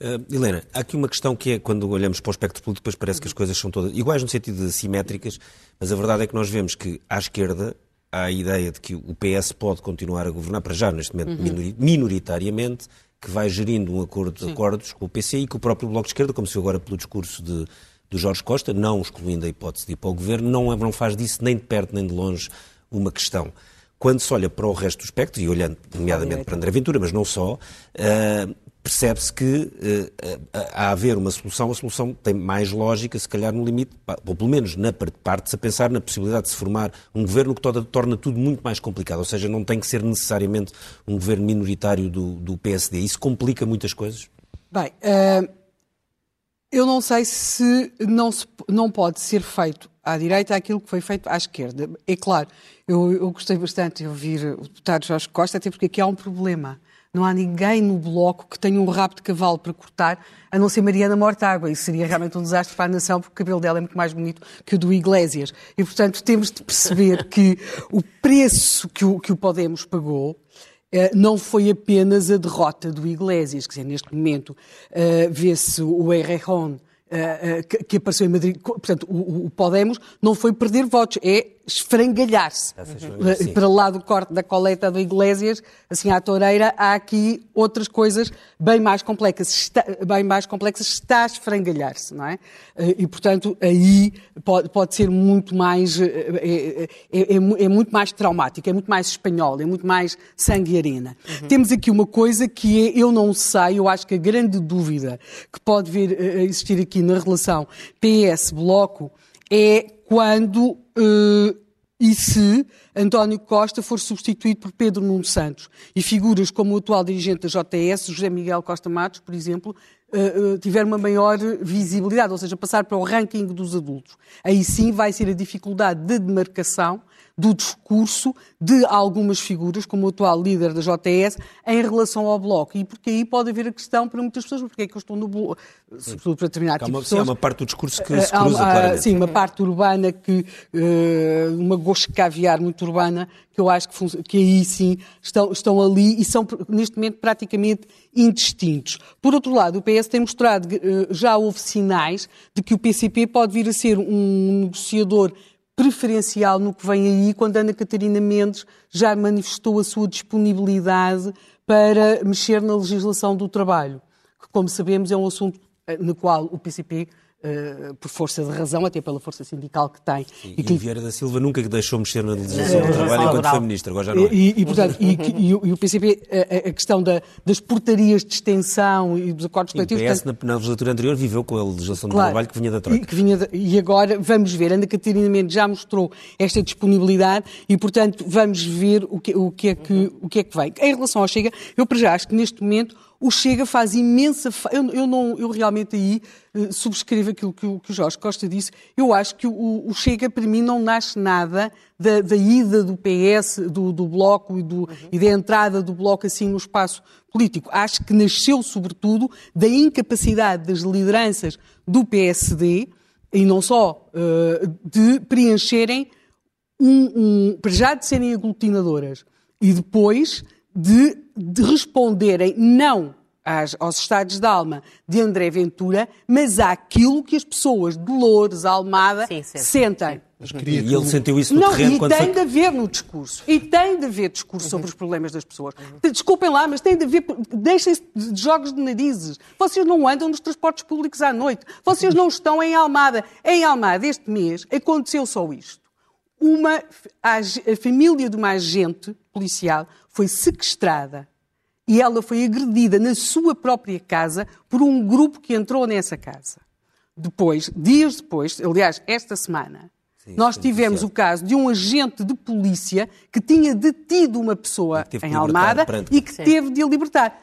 Uh, Helena, há aqui uma questão que é, quando olhamos para o espectro político, depois parece que as coisas são todas iguais no sentido de simétricas, mas a verdade é que nós vemos que à esquerda há a ideia de que o PS pode continuar a governar, para já neste momento uhum. minoritariamente, que vai gerindo um acordo de acordos com o PC e com o próprio Bloco de Esquerda, como se agora pelo discurso de, do Jorge Costa, não excluindo a hipótese de ir para o governo, não, não faz disso nem de perto nem de longe uma questão. Quando se olha para o resto do espectro, e olhando nomeadamente para André Ventura, mas não só, uh, percebe-se que uh, a haver uma solução, a solução tem mais lógica, se calhar no limite, ou pelo menos na parte, a pensar na possibilidade de se formar um governo que torna tudo muito mais complicado, ou seja, não tem que ser necessariamente um governo minoritário do, do PSD. Isso complica muitas coisas? Bem, uh, eu não sei se não, se não pode ser feito à direita aquilo que foi feito à esquerda. É claro, eu, eu gostei bastante de ouvir o deputado Jorge Costa, até porque aqui há um problema não há ninguém no bloco que tenha um rabo de cavalo para cortar, a não ser Mariana Mortágua. Isso seria realmente um desastre para a nação, porque o cabelo dela é muito mais bonito que o do Iglesias. E, portanto, temos de perceber que o preço que o, que o Podemos pagou eh, não foi apenas a derrota do Iglesias, quer dizer, neste momento uh, vê-se o Errejón uh, que, apareceu em Madrid. Portanto, o Podemos não foi perder votos, é esfrangalhar-se. Para lá do corte da coleta do Iglesias, assim à toureira, há aqui outras coisas bem mais complexas. Está, bem mais complexas, está a esfrangalhar-se, não é? E, portanto, aí pode, pode ser muito mais... É, é, é, é, muito mais traumático, é muito mais espanhol, é muito mais sangue e arena. Uhum. Temos aqui uma coisa que é, eu não sei, eu acho que a grande dúvida que pode vir a existir aqui na relação PS-Bloco é quando uh, e se António Costa for substituído por Pedro Nuno Santos e figuras como o atual dirigente da JTS, José Miguel Costa Matos, por exemplo, uh, uh, tiver uma maior visibilidade, ou seja, passar para o ranking dos adultos. Aí sim vai ser a dificuldade de demarcação do discurso de algumas figuras, como o atual líder da JTS, em relação ao Bloco. E porque aí pode haver a questão para muitas pessoas, porque é que eu estou no Bloco, sobretudo para determinar tipo uma, pessoas. Há uma parte do discurso que se cruza há, claramente. Sim, uma parte urbana, que uh, uma gosto de caviar muito urbana, que eu acho que, que aí sim estão, estão ali e são neste momento praticamente indistintos. Por outro lado, o PS tem mostrado, uh, já houve sinais de que o PCP pode vir a ser um negociador preferencial no que vem aí, quando Ana Catarina Mendes já manifestou a sua disponibilidade para mexer na legislação do trabalho, que, como sabemos, é um assunto eh, no qual o PCP Uh, por força de razão, até pela força sindical que tem. E, e, que... e Vieira da Silva nunca deixou mexer na legislação do trabalho enquanto foi ministro, agora já não é. E, e portanto, e, e, o PCP, a, a questão da, das portarias de extensão e dos acordos coletivos... O PS, portanto... na, na, legislatura anterior, viveu com a legislação claro, do trabalho que vinha da Troika. E, vinha de, e agora, vamos ver, Ana Catarina Mendes já mostrou esta disponibilidade e, portanto, vamos ver o que, o que, é, que, o que é que vem. Em relação ao Chega, eu para já acho que neste momento o Chega faz imensa. Eu, eu, não, eu realmente aí uh, subscrevo aquilo que o, que o, Jorge Costa disse. Eu acho que o, o Chega, para mim, não nasce nada da, da ida do PS, do, do Bloco e, do, uhum. e da entrada do Bloco assim no espaço político. Acho que nasceu, sobretudo, da incapacidade das lideranças do PSD, e não só, uh, de preencherem um, um, para já de serem aglutinadoras e depois de, de responderem não às, aos estados de alma de André Ventura, mas àquilo que as pessoas de Loures, Almada, sim, sim, sentem. Sim. E ele sentiu isso no não, terreno e quando tem foi... de haver no discurso. E tem de haver discurso uhum. sobre os problemas das pessoas. Uhum. Desculpem lá, mas tem de haver... Deixem-se de jogos de narizes. Vocês não andam nos transportes públicos à noite. Vocês não estão em Almada. Em Almada, este mês, aconteceu só isto. Uma, a, a família de uma agente policial foi sequestrada e ela foi agredida na sua própria casa por um grupo que entrou nessa casa. Depois, dias depois, aliás, esta semana, Sim, nós tivemos o caso de um agente de polícia que tinha detido uma pessoa em Almada e que Sim. teve de a libertar.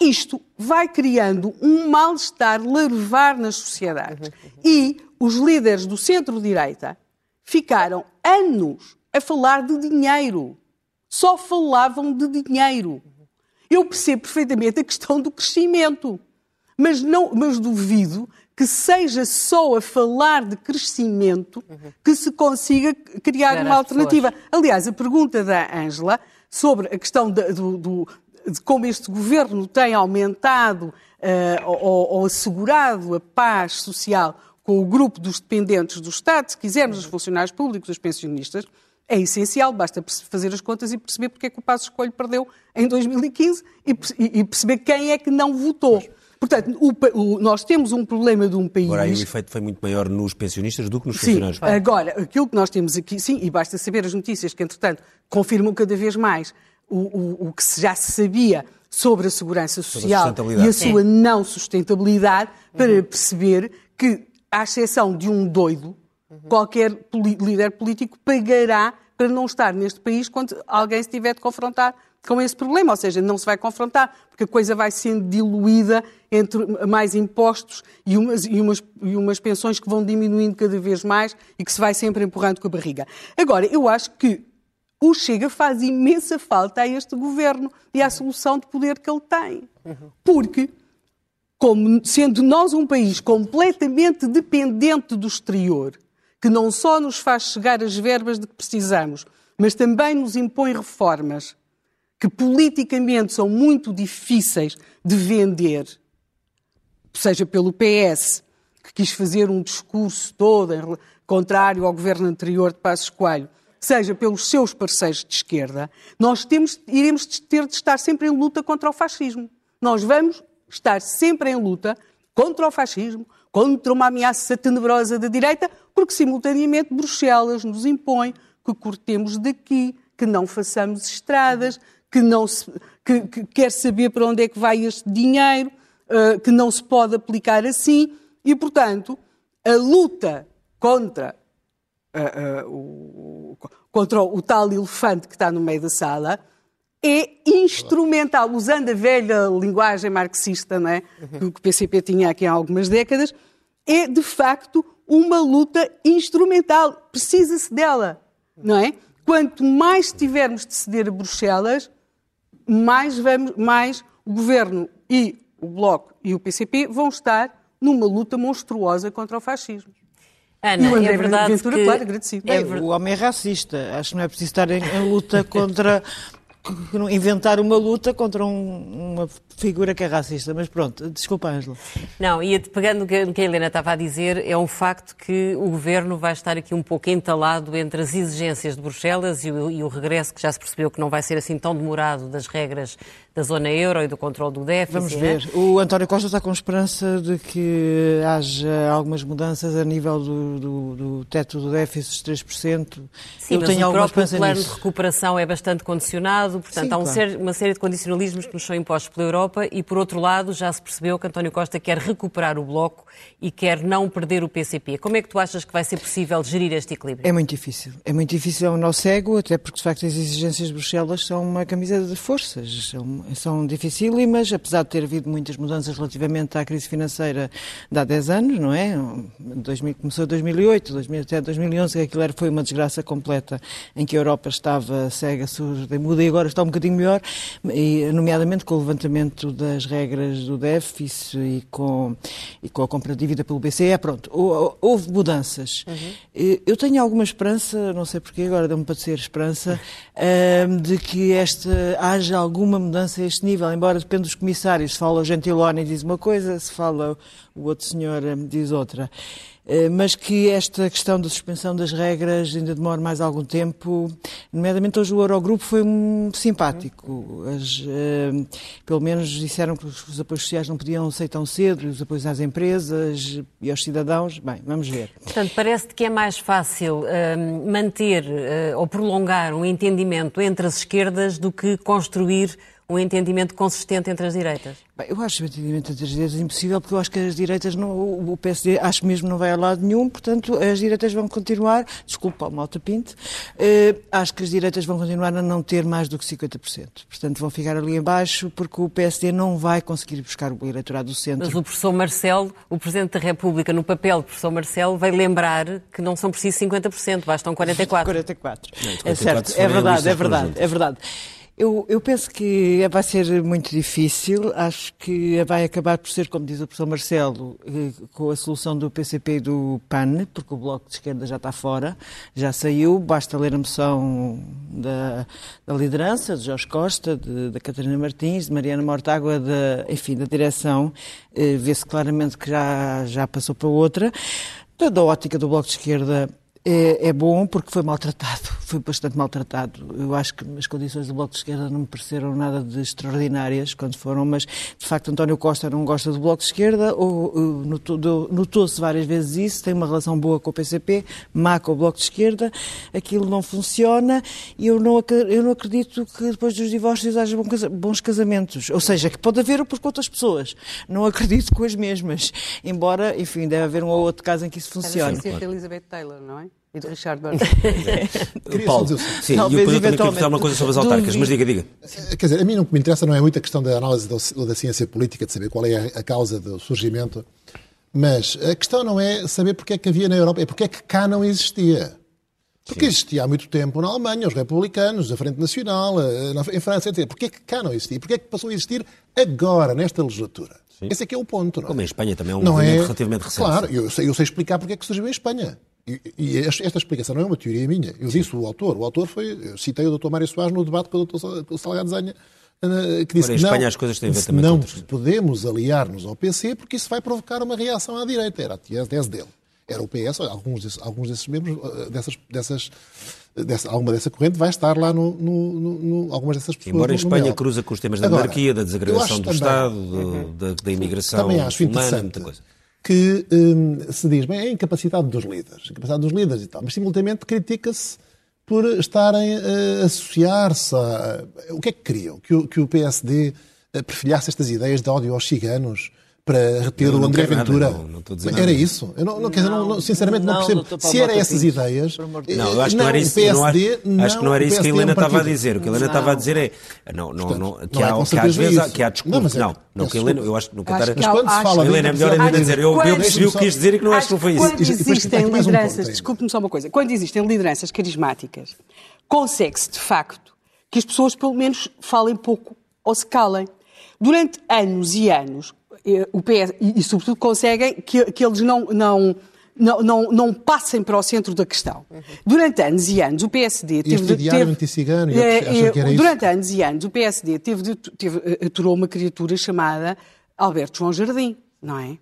Isto vai criando um mal-estar larvar nas sociedades. Uhum, uhum. E os líderes do centro-direita ficaram anos a falar de dinheiro só falavam de dinheiro. Eu percebo perfeitamente a questão do crescimento, mas, não, mas duvido que seja só a falar de crescimento que se consiga criar uma alternativa. Aliás, a pergunta da Ângela sobre a questão de, do, do, de como este governo tem aumentado uh, ou, ou assegurado a paz social com o grupo dos dependentes do Estado, se quisermos, os funcionários públicos, os pensionistas, é essencial, basta fazer as contas e perceber porque é que o Passo Escolho perdeu em 2015 e, e perceber quem é que não votou. Portanto, o, o, nós temos um problema de um país. Agora, aí o efeito foi muito maior nos pensionistas do que nos funcionários. Sim, agora, aquilo que nós temos aqui, sim, e basta saber as notícias que, entretanto, confirmam cada vez mais o, o, que já se sabia sobre a segurança social a e a sua não sustentabilidade para perceber que, à exceção de um doido, qualquer líder político pagará para não estar neste país quando alguém se tiver de confrontar com esse problema. Ou seja, não se vai confrontar, porque a coisa vai sendo diluída entre mais impostos e umas, e umas, e umas pensões que vão diminuindo cada vez mais e que se vai sempre empurrando com a barriga. Agora, eu acho que o Chega faz imensa falta a este governo e à solução de poder que ele tem. Porque, como sendo nós um país completamente dependente do exterior, que não só nos faz chegar as verbas de que precisamos, mas também nos impõe reformas que politicamente são muito difíceis de vender, seja pelo PS, que quis fazer um discurso todo contrário ao governo anterior de Passos Coelho, seja pelos seus parceiros de esquerda, nós temos, iremos ter de estar sempre em luta contra o fascismo. Nós vamos estar sempre em luta contra o fascismo, contra uma ameaça tenebrosa da direita, porque simultaneamente Bruxelas nos impõe que cortemos daqui, que não façamos estradas, que, não se, que, que quer saber para onde é que vai este dinheiro, uh, que não se pode aplicar assim, e, portanto, a luta contra uh, uh, o, contra o tal elefante que está no meio da sala, é instrumental, usando a velha linguagem marxista não é? que o PCP tinha aqui há algumas décadas, é de facto uma luta instrumental. Precisa-se dela, não é? Quanto mais tivermos de ceder a Bruxelas, mais, vamos, mais o Governo e o Bloco e o PCP vão estar numa luta monstruosa contra o fascismo. Ana, e o André é verdade Ventura, que... claro, agradecido. É, o homem é racista. Acho que não é preciso estar em, em luta contra inventar uma luta contra um, uma figura que é racista. Mas pronto, desculpa, Ângela. Não, e pegando no que a Helena estava a dizer, é um facto que o governo vai estar aqui um pouco entalado entre as exigências de Bruxelas e o, e o regresso, que já se percebeu que não vai ser assim tão demorado, das regras da zona euro e do controle do déficit. Vamos ver. É? O António Costa está com esperança de que haja algumas mudanças a nível do, do, do teto do déficit de 3%. Sim, Eu mas tenho o próprio plano nisso. de recuperação é bastante condicionado, portanto Sim, há um claro. ser, uma série de condicionalismos que nos são impostos pela Europa e, por outro lado, já se percebeu que António Costa quer recuperar o Bloco e quer não perder o PCP. Como é que tu achas que vai ser possível gerir este equilíbrio? É muito difícil. É muito difícil, é um nó cego, até porque, de facto, as exigências de Bruxelas são uma camisa de forças. São são dificílimas, apesar de ter havido muitas mudanças relativamente à crise financeira de há 10 anos, não é? 2000, começou em 2008, 2000, até 2011, que aquilo era, foi uma desgraça completa, em que a Europa estava cega, surda e muda, e agora está um bocadinho melhor, e, nomeadamente com o levantamento das regras do déficit e com, e com a compra de dívida pelo BCE. Pronto, houve mudanças. Uhum. Eu tenho alguma esperança, não sei porquê, agora deu-me para dizer esperança, de que esta, haja alguma mudança a este nível, embora dependa dos comissários. Se fala o Gentiloni diz uma coisa, se fala o outro senhor eh, diz outra. Eh, mas que esta questão da suspensão das regras ainda demora mais algum tempo. Nomeadamente hoje o Eurogrupo foi um simpático. As, eh, pelo menos disseram que os apoios sociais não podiam ser tão cedo, os apoios às empresas e aos cidadãos. Bem, vamos ver. Portanto, parece-te que é mais fácil manter ou prolongar um entendimento entre as esquerdas do que construir um entendimento consistente entre as direitas? Bem, eu acho o entendimento entre as direitas impossível, porque eu acho que as direitas, não, o PSD, acho mesmo não vai a lado nenhum, portanto, as direitas vão continuar, desculpa, o Malta Pinto, eh, acho que as direitas vão continuar a não ter mais do que 50%. Portanto, vão ficar ali embaixo, porque o PSD não vai conseguir buscar o eleitorado do centro. Mas o professor Marcelo, o Presidente da República, no papel do professor Marcelo, vai lembrar que não são precisos 50%, bastam 44%. 44. Não, é certo, é verdade, é verdade, é verdade. Eu, eu, penso que vai ser muito difícil. Acho que vai acabar por ser, como diz o professor Marcelo, eh, com a solução do PCP e do PAN, porque o Bloco de Esquerda já está fora, já saiu. Basta ler a moção da, da liderança, de Jorge Costa, da Catarina Martins, de Mariana Mortágua, de, enfim, da direção. Eh, vê-se claramente que já, já passou para outra. Da ótica do Bloco de Esquerda, é, é, bom porque foi maltratado, foi bastante maltratado. Eu acho que as condições do Bloco de Esquerda não me pareceram nada de extraordinárias quando foram, mas de facto António Costa não gosta do Bloco de Esquerda, ou notou-se várias vezes isso, tem uma relação boa com o PCP, má com o Bloco de Esquerda, aquilo não funciona e eu não, eu não acredito que depois dos divórcios haja bons casamentos. Ou seja, que pode haver por outras pessoas. Não acredito com as mesmas. Embora, enfim, deve haver um ou outro caso em que isso funcione. Era de Elizabeth Taylor, não é? E de Richard Burton. Paulo, sim, Talvez, e depois eu também quero falar uma coisa sobre as autárquicas, mas diga, diga. Quer dizer, a mim não me interessa não é muito a questão da análise da, da ciência política, de saber qual é a, a causa do surgimento, mas a questão não é saber porque é que havia na Europa, é porque é que cá não existia. Porque existia há muito tempo na Alemanha, os republicanos, a Frente Nacional, em França, etc. Porquê é que cá não existia? Porquê é que passou a existir agora, nesta legislatura? Sim. Esse é que é o ponto. Não é? Como em Espanha também é um não movimento é... relativamente recente. Claro, eu sei, eu sei explicar porque é que surgiu em Espanha. E, e, esta explicação não é uma teoria minha. Eu disse o autor. O autor foi. Eu citei o Dr. Mário Soares no debate com o Dr. Salgado Zenha, eh, que disse em Espanha não, as coisas têm também não podemos aliar-nos ao PC porque isso vai provocar uma reação à direita. Era a tese dele. Era o PS, alguns desses, alguns desses membros, eh, dessas, dessas, dessa, alguma dessa corrente vai estar lá no, no, no, no algumas dessas pessoas. Embora a Espanha cruza com os temas da Agora, monarquia, da desagradação do também, Estado, do, da, da imigração também acho humana, interessante. muita coisa que hum, se diz, bem, é a incapacidade dos líderes, incapacidade dos líderes e tal, mas simultaneamente critica-se por estarem a associar-se a... O que é que queriam? Que o, que o PSD eh, perfilhasse estas ideias de ódio aos ciganos, para reter o André Ventura. Nada, não, não era nada. isso? Eu não, não, quer dizer, não, sinceramente não, percebo. Se era essas ideias. Não, eu acho que não era isso. PSD, não, acho que não era isso que a Helena estava a dizer. O que a Helena estava a dizer é. Não, não, não, que, há, que às vezes que há discurso. Não, não, que a Helena, eu acho que não cantar. Mas quando se fala. Helena, é melhor ainda dizer. Eu percebi o que quis dizer e que não acho que não foi isso. Quando existem lideranças, desculpe-me só uma coisa. Quando existem lideranças carismáticas, consegue-se de facto que as pessoas pelo menos falem pouco ou se calem. Durante anos e anos, o PS, e, e, sobretudo conseguem que, que eles não, não, não, não, não, passem para o centro da questão. Durante anos e anos, o PSD teve... Este diário anti-cigano, é, é, Durante anos e anos, o PSD teve, teve, eh, aturou uma criatura chamada Alberto João Jardim, não é?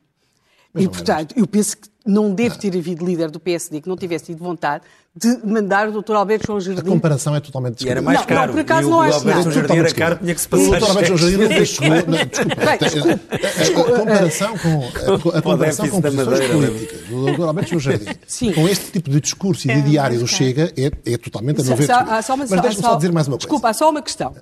Mas e, portanto, eu penso que não deve ter havido líder do PSD que não tivesse tido vontade de mandar o Dr. Alberto João Jardim. A comparação é totalmente E era mais não, caro. Não, por acaso não acho nada. O Alberto João Jardim era caro, tinha que se passar. O Dr. Alberto João Jardim não chegou. Desculpa. A comparação com, a comparação com posições políticas do Dr. Alberto João Jardim Sim. com este tipo de discurso e de diário do Chega é, é totalmente a meu ver. Mas deixa-me só dizer mais uma coisa. Desculpa, há só uma questão.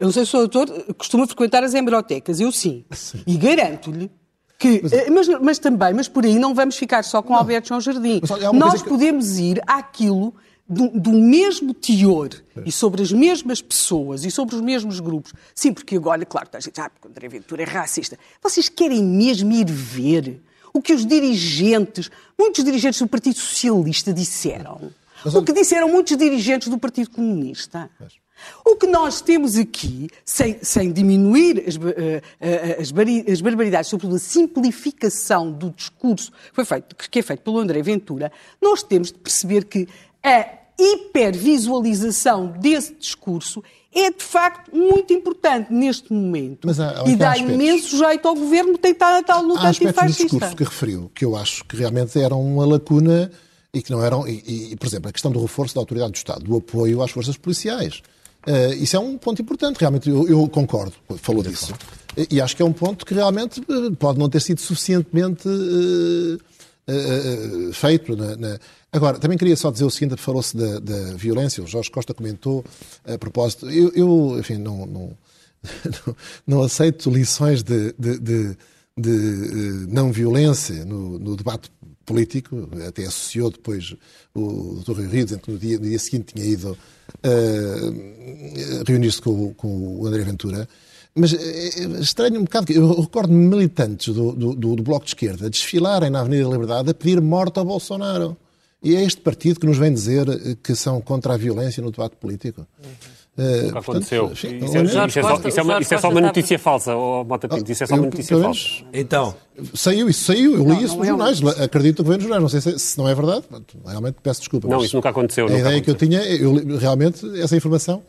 Eu não sei se o doutor costuma frequentar as hemerotecas, eu sim. sim. E garanto-lhe que, mas, eh, mas, mas, também, mas por aí não vamos ficar só com não. Alberto João Jardim. Nós que... podemos ir àquilo do, do mesmo teor é. e sobre as mesmas pessoas e sobre os mesmos grupos. Sim, porque agora, claro, a gente, ah, porque André Ventura é racista. Vocês querem mesmo ir ver o que os dirigentes, muitos dirigentes do Partido Socialista disseram? Mas, o que disseram muitos dirigentes do Partido Comunista? Mas... O que nós temos aqui, sem, sem diminuir as, eh, eh, as, as, barbaridades, sobretudo a simplificação do discurso foi feito, que é feito pelo André Ventura, nós temos de perceber que a hipervisualização desse discurso é de facto muito importante neste momento há, há e dá aspectos, imenso jeito ao governo tentar a tal luta há antifascista. Há discurso que referiu que eu acho que realmente eram uma lacuna e que não eram, e, e, por exemplo, a questão do reforço da autoridade do Estado, do apoio às forças policiais. Uh, isso é um ponto importante, realmente, eu, eu concordo, falou disso. E acho que é um ponto que realmente eh, pode não ter sido suficientemente uh, uh, feito. Na, na... Agora, também queria só dizer o seguinte, falou-se da, da, violência, o Jorge Costa comentou a propósito, eu, eu enfim, não, não, não, não, aceito lições de, de, de, de não violência no, no debate político, até associou depois o Dr. Rio Rio, que no dia, no dia seguinte tinha ido uh, reunir-se com, com, o André Ventura. Mas é, estranho um bocado, eu recordo militantes do, do, do, Bloco de Esquerda desfilarem na Avenida da Liberdade a pedir morte ao Bolsonaro. E é este partido que nos vem dizer que são contra a violência no debate político. Uhum. Nunca aconteceu. isso, é, isso, é, isso, é só, isso, é uma, isso é só uma notícia falsa, oh, Mota Pinto. Isso é só uma notícia eu, falsa. Então. Saiu isso, saiu. Eu li não, isso nos jornais. Acredito que vem nos jornais. Não sei se, se, não é verdade. Realmente peço desculpa. Não, isso nunca aconteceu. A ideia aconteceu. que eu tinha, eu realmente, essa informação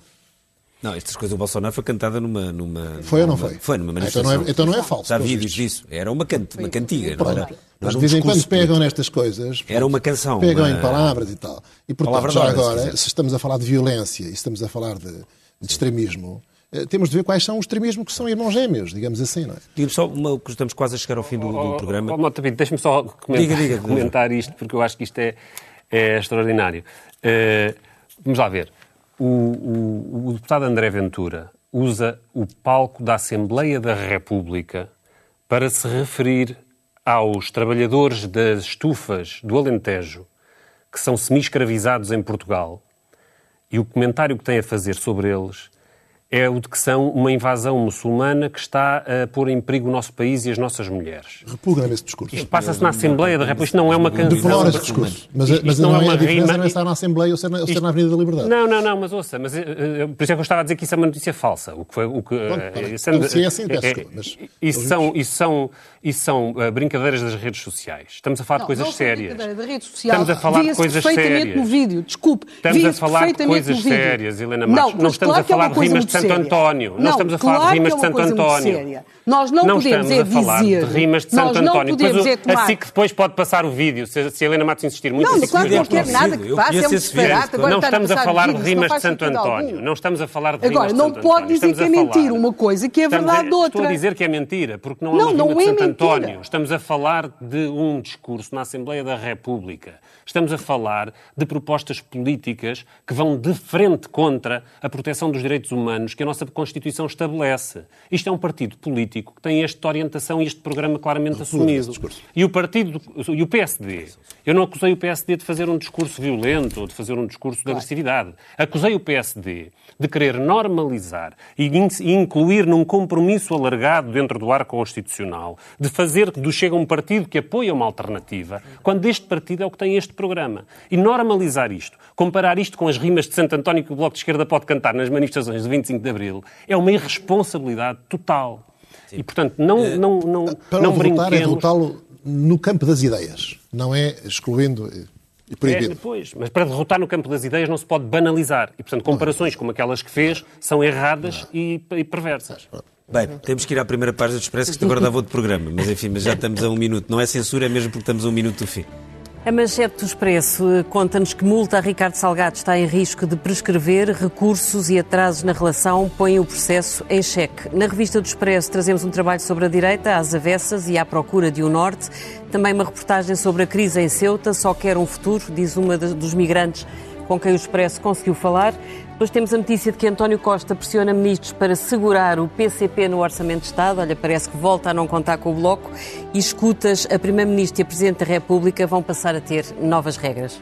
Não, estas coisas do Bolsonaro foi cantada numa. numa foi ou não foi? Foi numa manifestação. Então não é, então não é falso. Há vídeos disso. Era uma, can, uma cantiga. Pronto. Não era, Mas de vez em quando pegam político. nestas coisas. Era uma canção. Pegam uma... em palavras e tal. E portanto, já agora, se estamos a falar de violência e estamos a falar de, de extremismo, eh, temos de ver quais são os extremismos que são irmãos gêmeos, digamos assim, não é? Diga só, uma, estamos quase a chegar ao fim do, do programa. Oh, oh, Deixa-me só comentar, diga, diga, comentar isto, porque eu acho que isto é, é extraordinário. Uh, vamos lá ver. O, o, o deputado André Ventura usa o palco da Assembleia da República para se referir aos trabalhadores das estufas do Alentejo que são semi-escravizados em Portugal e o comentário que tem a fazer sobre eles é o de que são uma invasão muçulmana que está a pôr em perigo o nosso país e as nossas mulheres. Repugna-me esse discurso. Isto passa-se na Assembleia da República. Isto não é uma canção. Deplora esse discurso. Mas, isto, mas não, não, é uma a diferença rima... não é estar na Assembleia ou ser na, ou ser na Avenida da Liberdade. Não, não, não, mas ouça, mas, uh, por isso é que eu estava a dizer que isso é uma notícia falsa. O que foi, o que, uh, sendo, sim, é assim, peço é, desculpa, mas... Isso são, isso são, isso são uh, brincadeiras das redes sociais. Estamos a falar não, de coisas não sérias. Da rede social. Estamos a falar de coisas sérias. no vídeo, desculpe. Estamos a falar de coisas sérias, Helena Matos. Não estamos a falar de rimas de Santo António. Não estamos a falar de rimas de Santo António. Nós não, podemos é dizer. falar de rimas de Santo António. Depois, é tomar... Assim que depois pode passar o vídeo, se, se a Helena Matos insistir muito. Não, assim claro que não quero nada que faça, é um disparate. Agora não estamos a falar de rimas de Santo António. Não estamos a falar de rimas de Santo António. Agora, não pode dizer que é mentira uma coisa que é verdade outra. Estou a dizer que é mentira, porque não é uma rima de Santo António. Estamos a falar de um discurso na Assembleia da República. Estamos a falar de propostas políticas que vão de frente contra a proteção dos direitos humanos que a nossa Constituição estabelece. Isto é um partido político que tem esta orientação e este programa claramente assumido. E o partido e o PSD, eu não acusei o PSD de fazer um discurso violento ou de fazer um discurso de agressividade. Acusei o PSD de querer normalizar e incluir num compromisso alargado dentro do arco constitucional, de fazer do Chega um partido que apoia uma alternativa, quando este partido é o que tem este programa. E normalizar isto, comparar isto com as rimas de Santo António que o Bloco de Esquerda pode cantar nas manifestações de 25 de Abril, é uma irresponsabilidade total. Sim. E, portanto, não, eh, não, não, Para não derrotar é derrotá-lo no campo das ideias, não é excluindo e proibido. É, pois, mas para derrotar no campo das ideias não se pode banalizar. E, portanto, comparações como aquelas que fez são erradas e, e, perversas. Bem, temos que ir à primeira página do Expresso, que isto agora dava outro programa. Mas, enfim, mas já estamos a um minuto. Não é censura, é mesmo porque estamos a um minuto do fim. A manchete do Expresso conta-nos que multa a Ricardo Salgado está em risco de prescrever, recursos e atrasos na relação põem o processo em xeque. Na revista do Expresso trazemos um trabalho sobre a direita, às avessas e à procura de um norte. Também uma reportagem sobre a crise em Ceuta, só quer um futuro, diz uma dos migrantes com quem o Expresso conseguiu falar. Depois temos a notícia de que António Costa pressiona ministros para segurar o PCP no Orçamento de Estado. Olha, parece que volta a não contar com o Bloco. E escutas, a Primeira-Ministra e a Presidente da República vão passar a ter novas regras.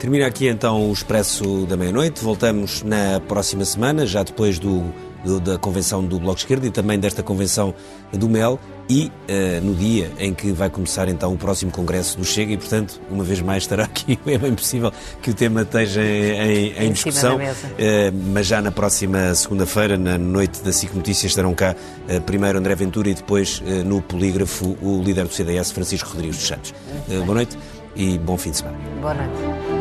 Termina aqui então o Expresso da Meia-Noite. Voltamos na próxima semana, já depois do, da convenção do Bloco de Esquerda e também desta convenção do MEL e uh, no dia em que vai começar então o próximo Congresso do Chega e, portanto, uma vez mais estará aqui, é bem possível que o tema esteja em, em, em discussão, uh, mas já na próxima segunda-feira, na noite da SIC Notícias, estarão cá uh, primeiro André Ventura e depois no polígrafo o líder do CDS, Francisco Rodrigues dos Santos. boa noite e bom fim de semana. Boa noite.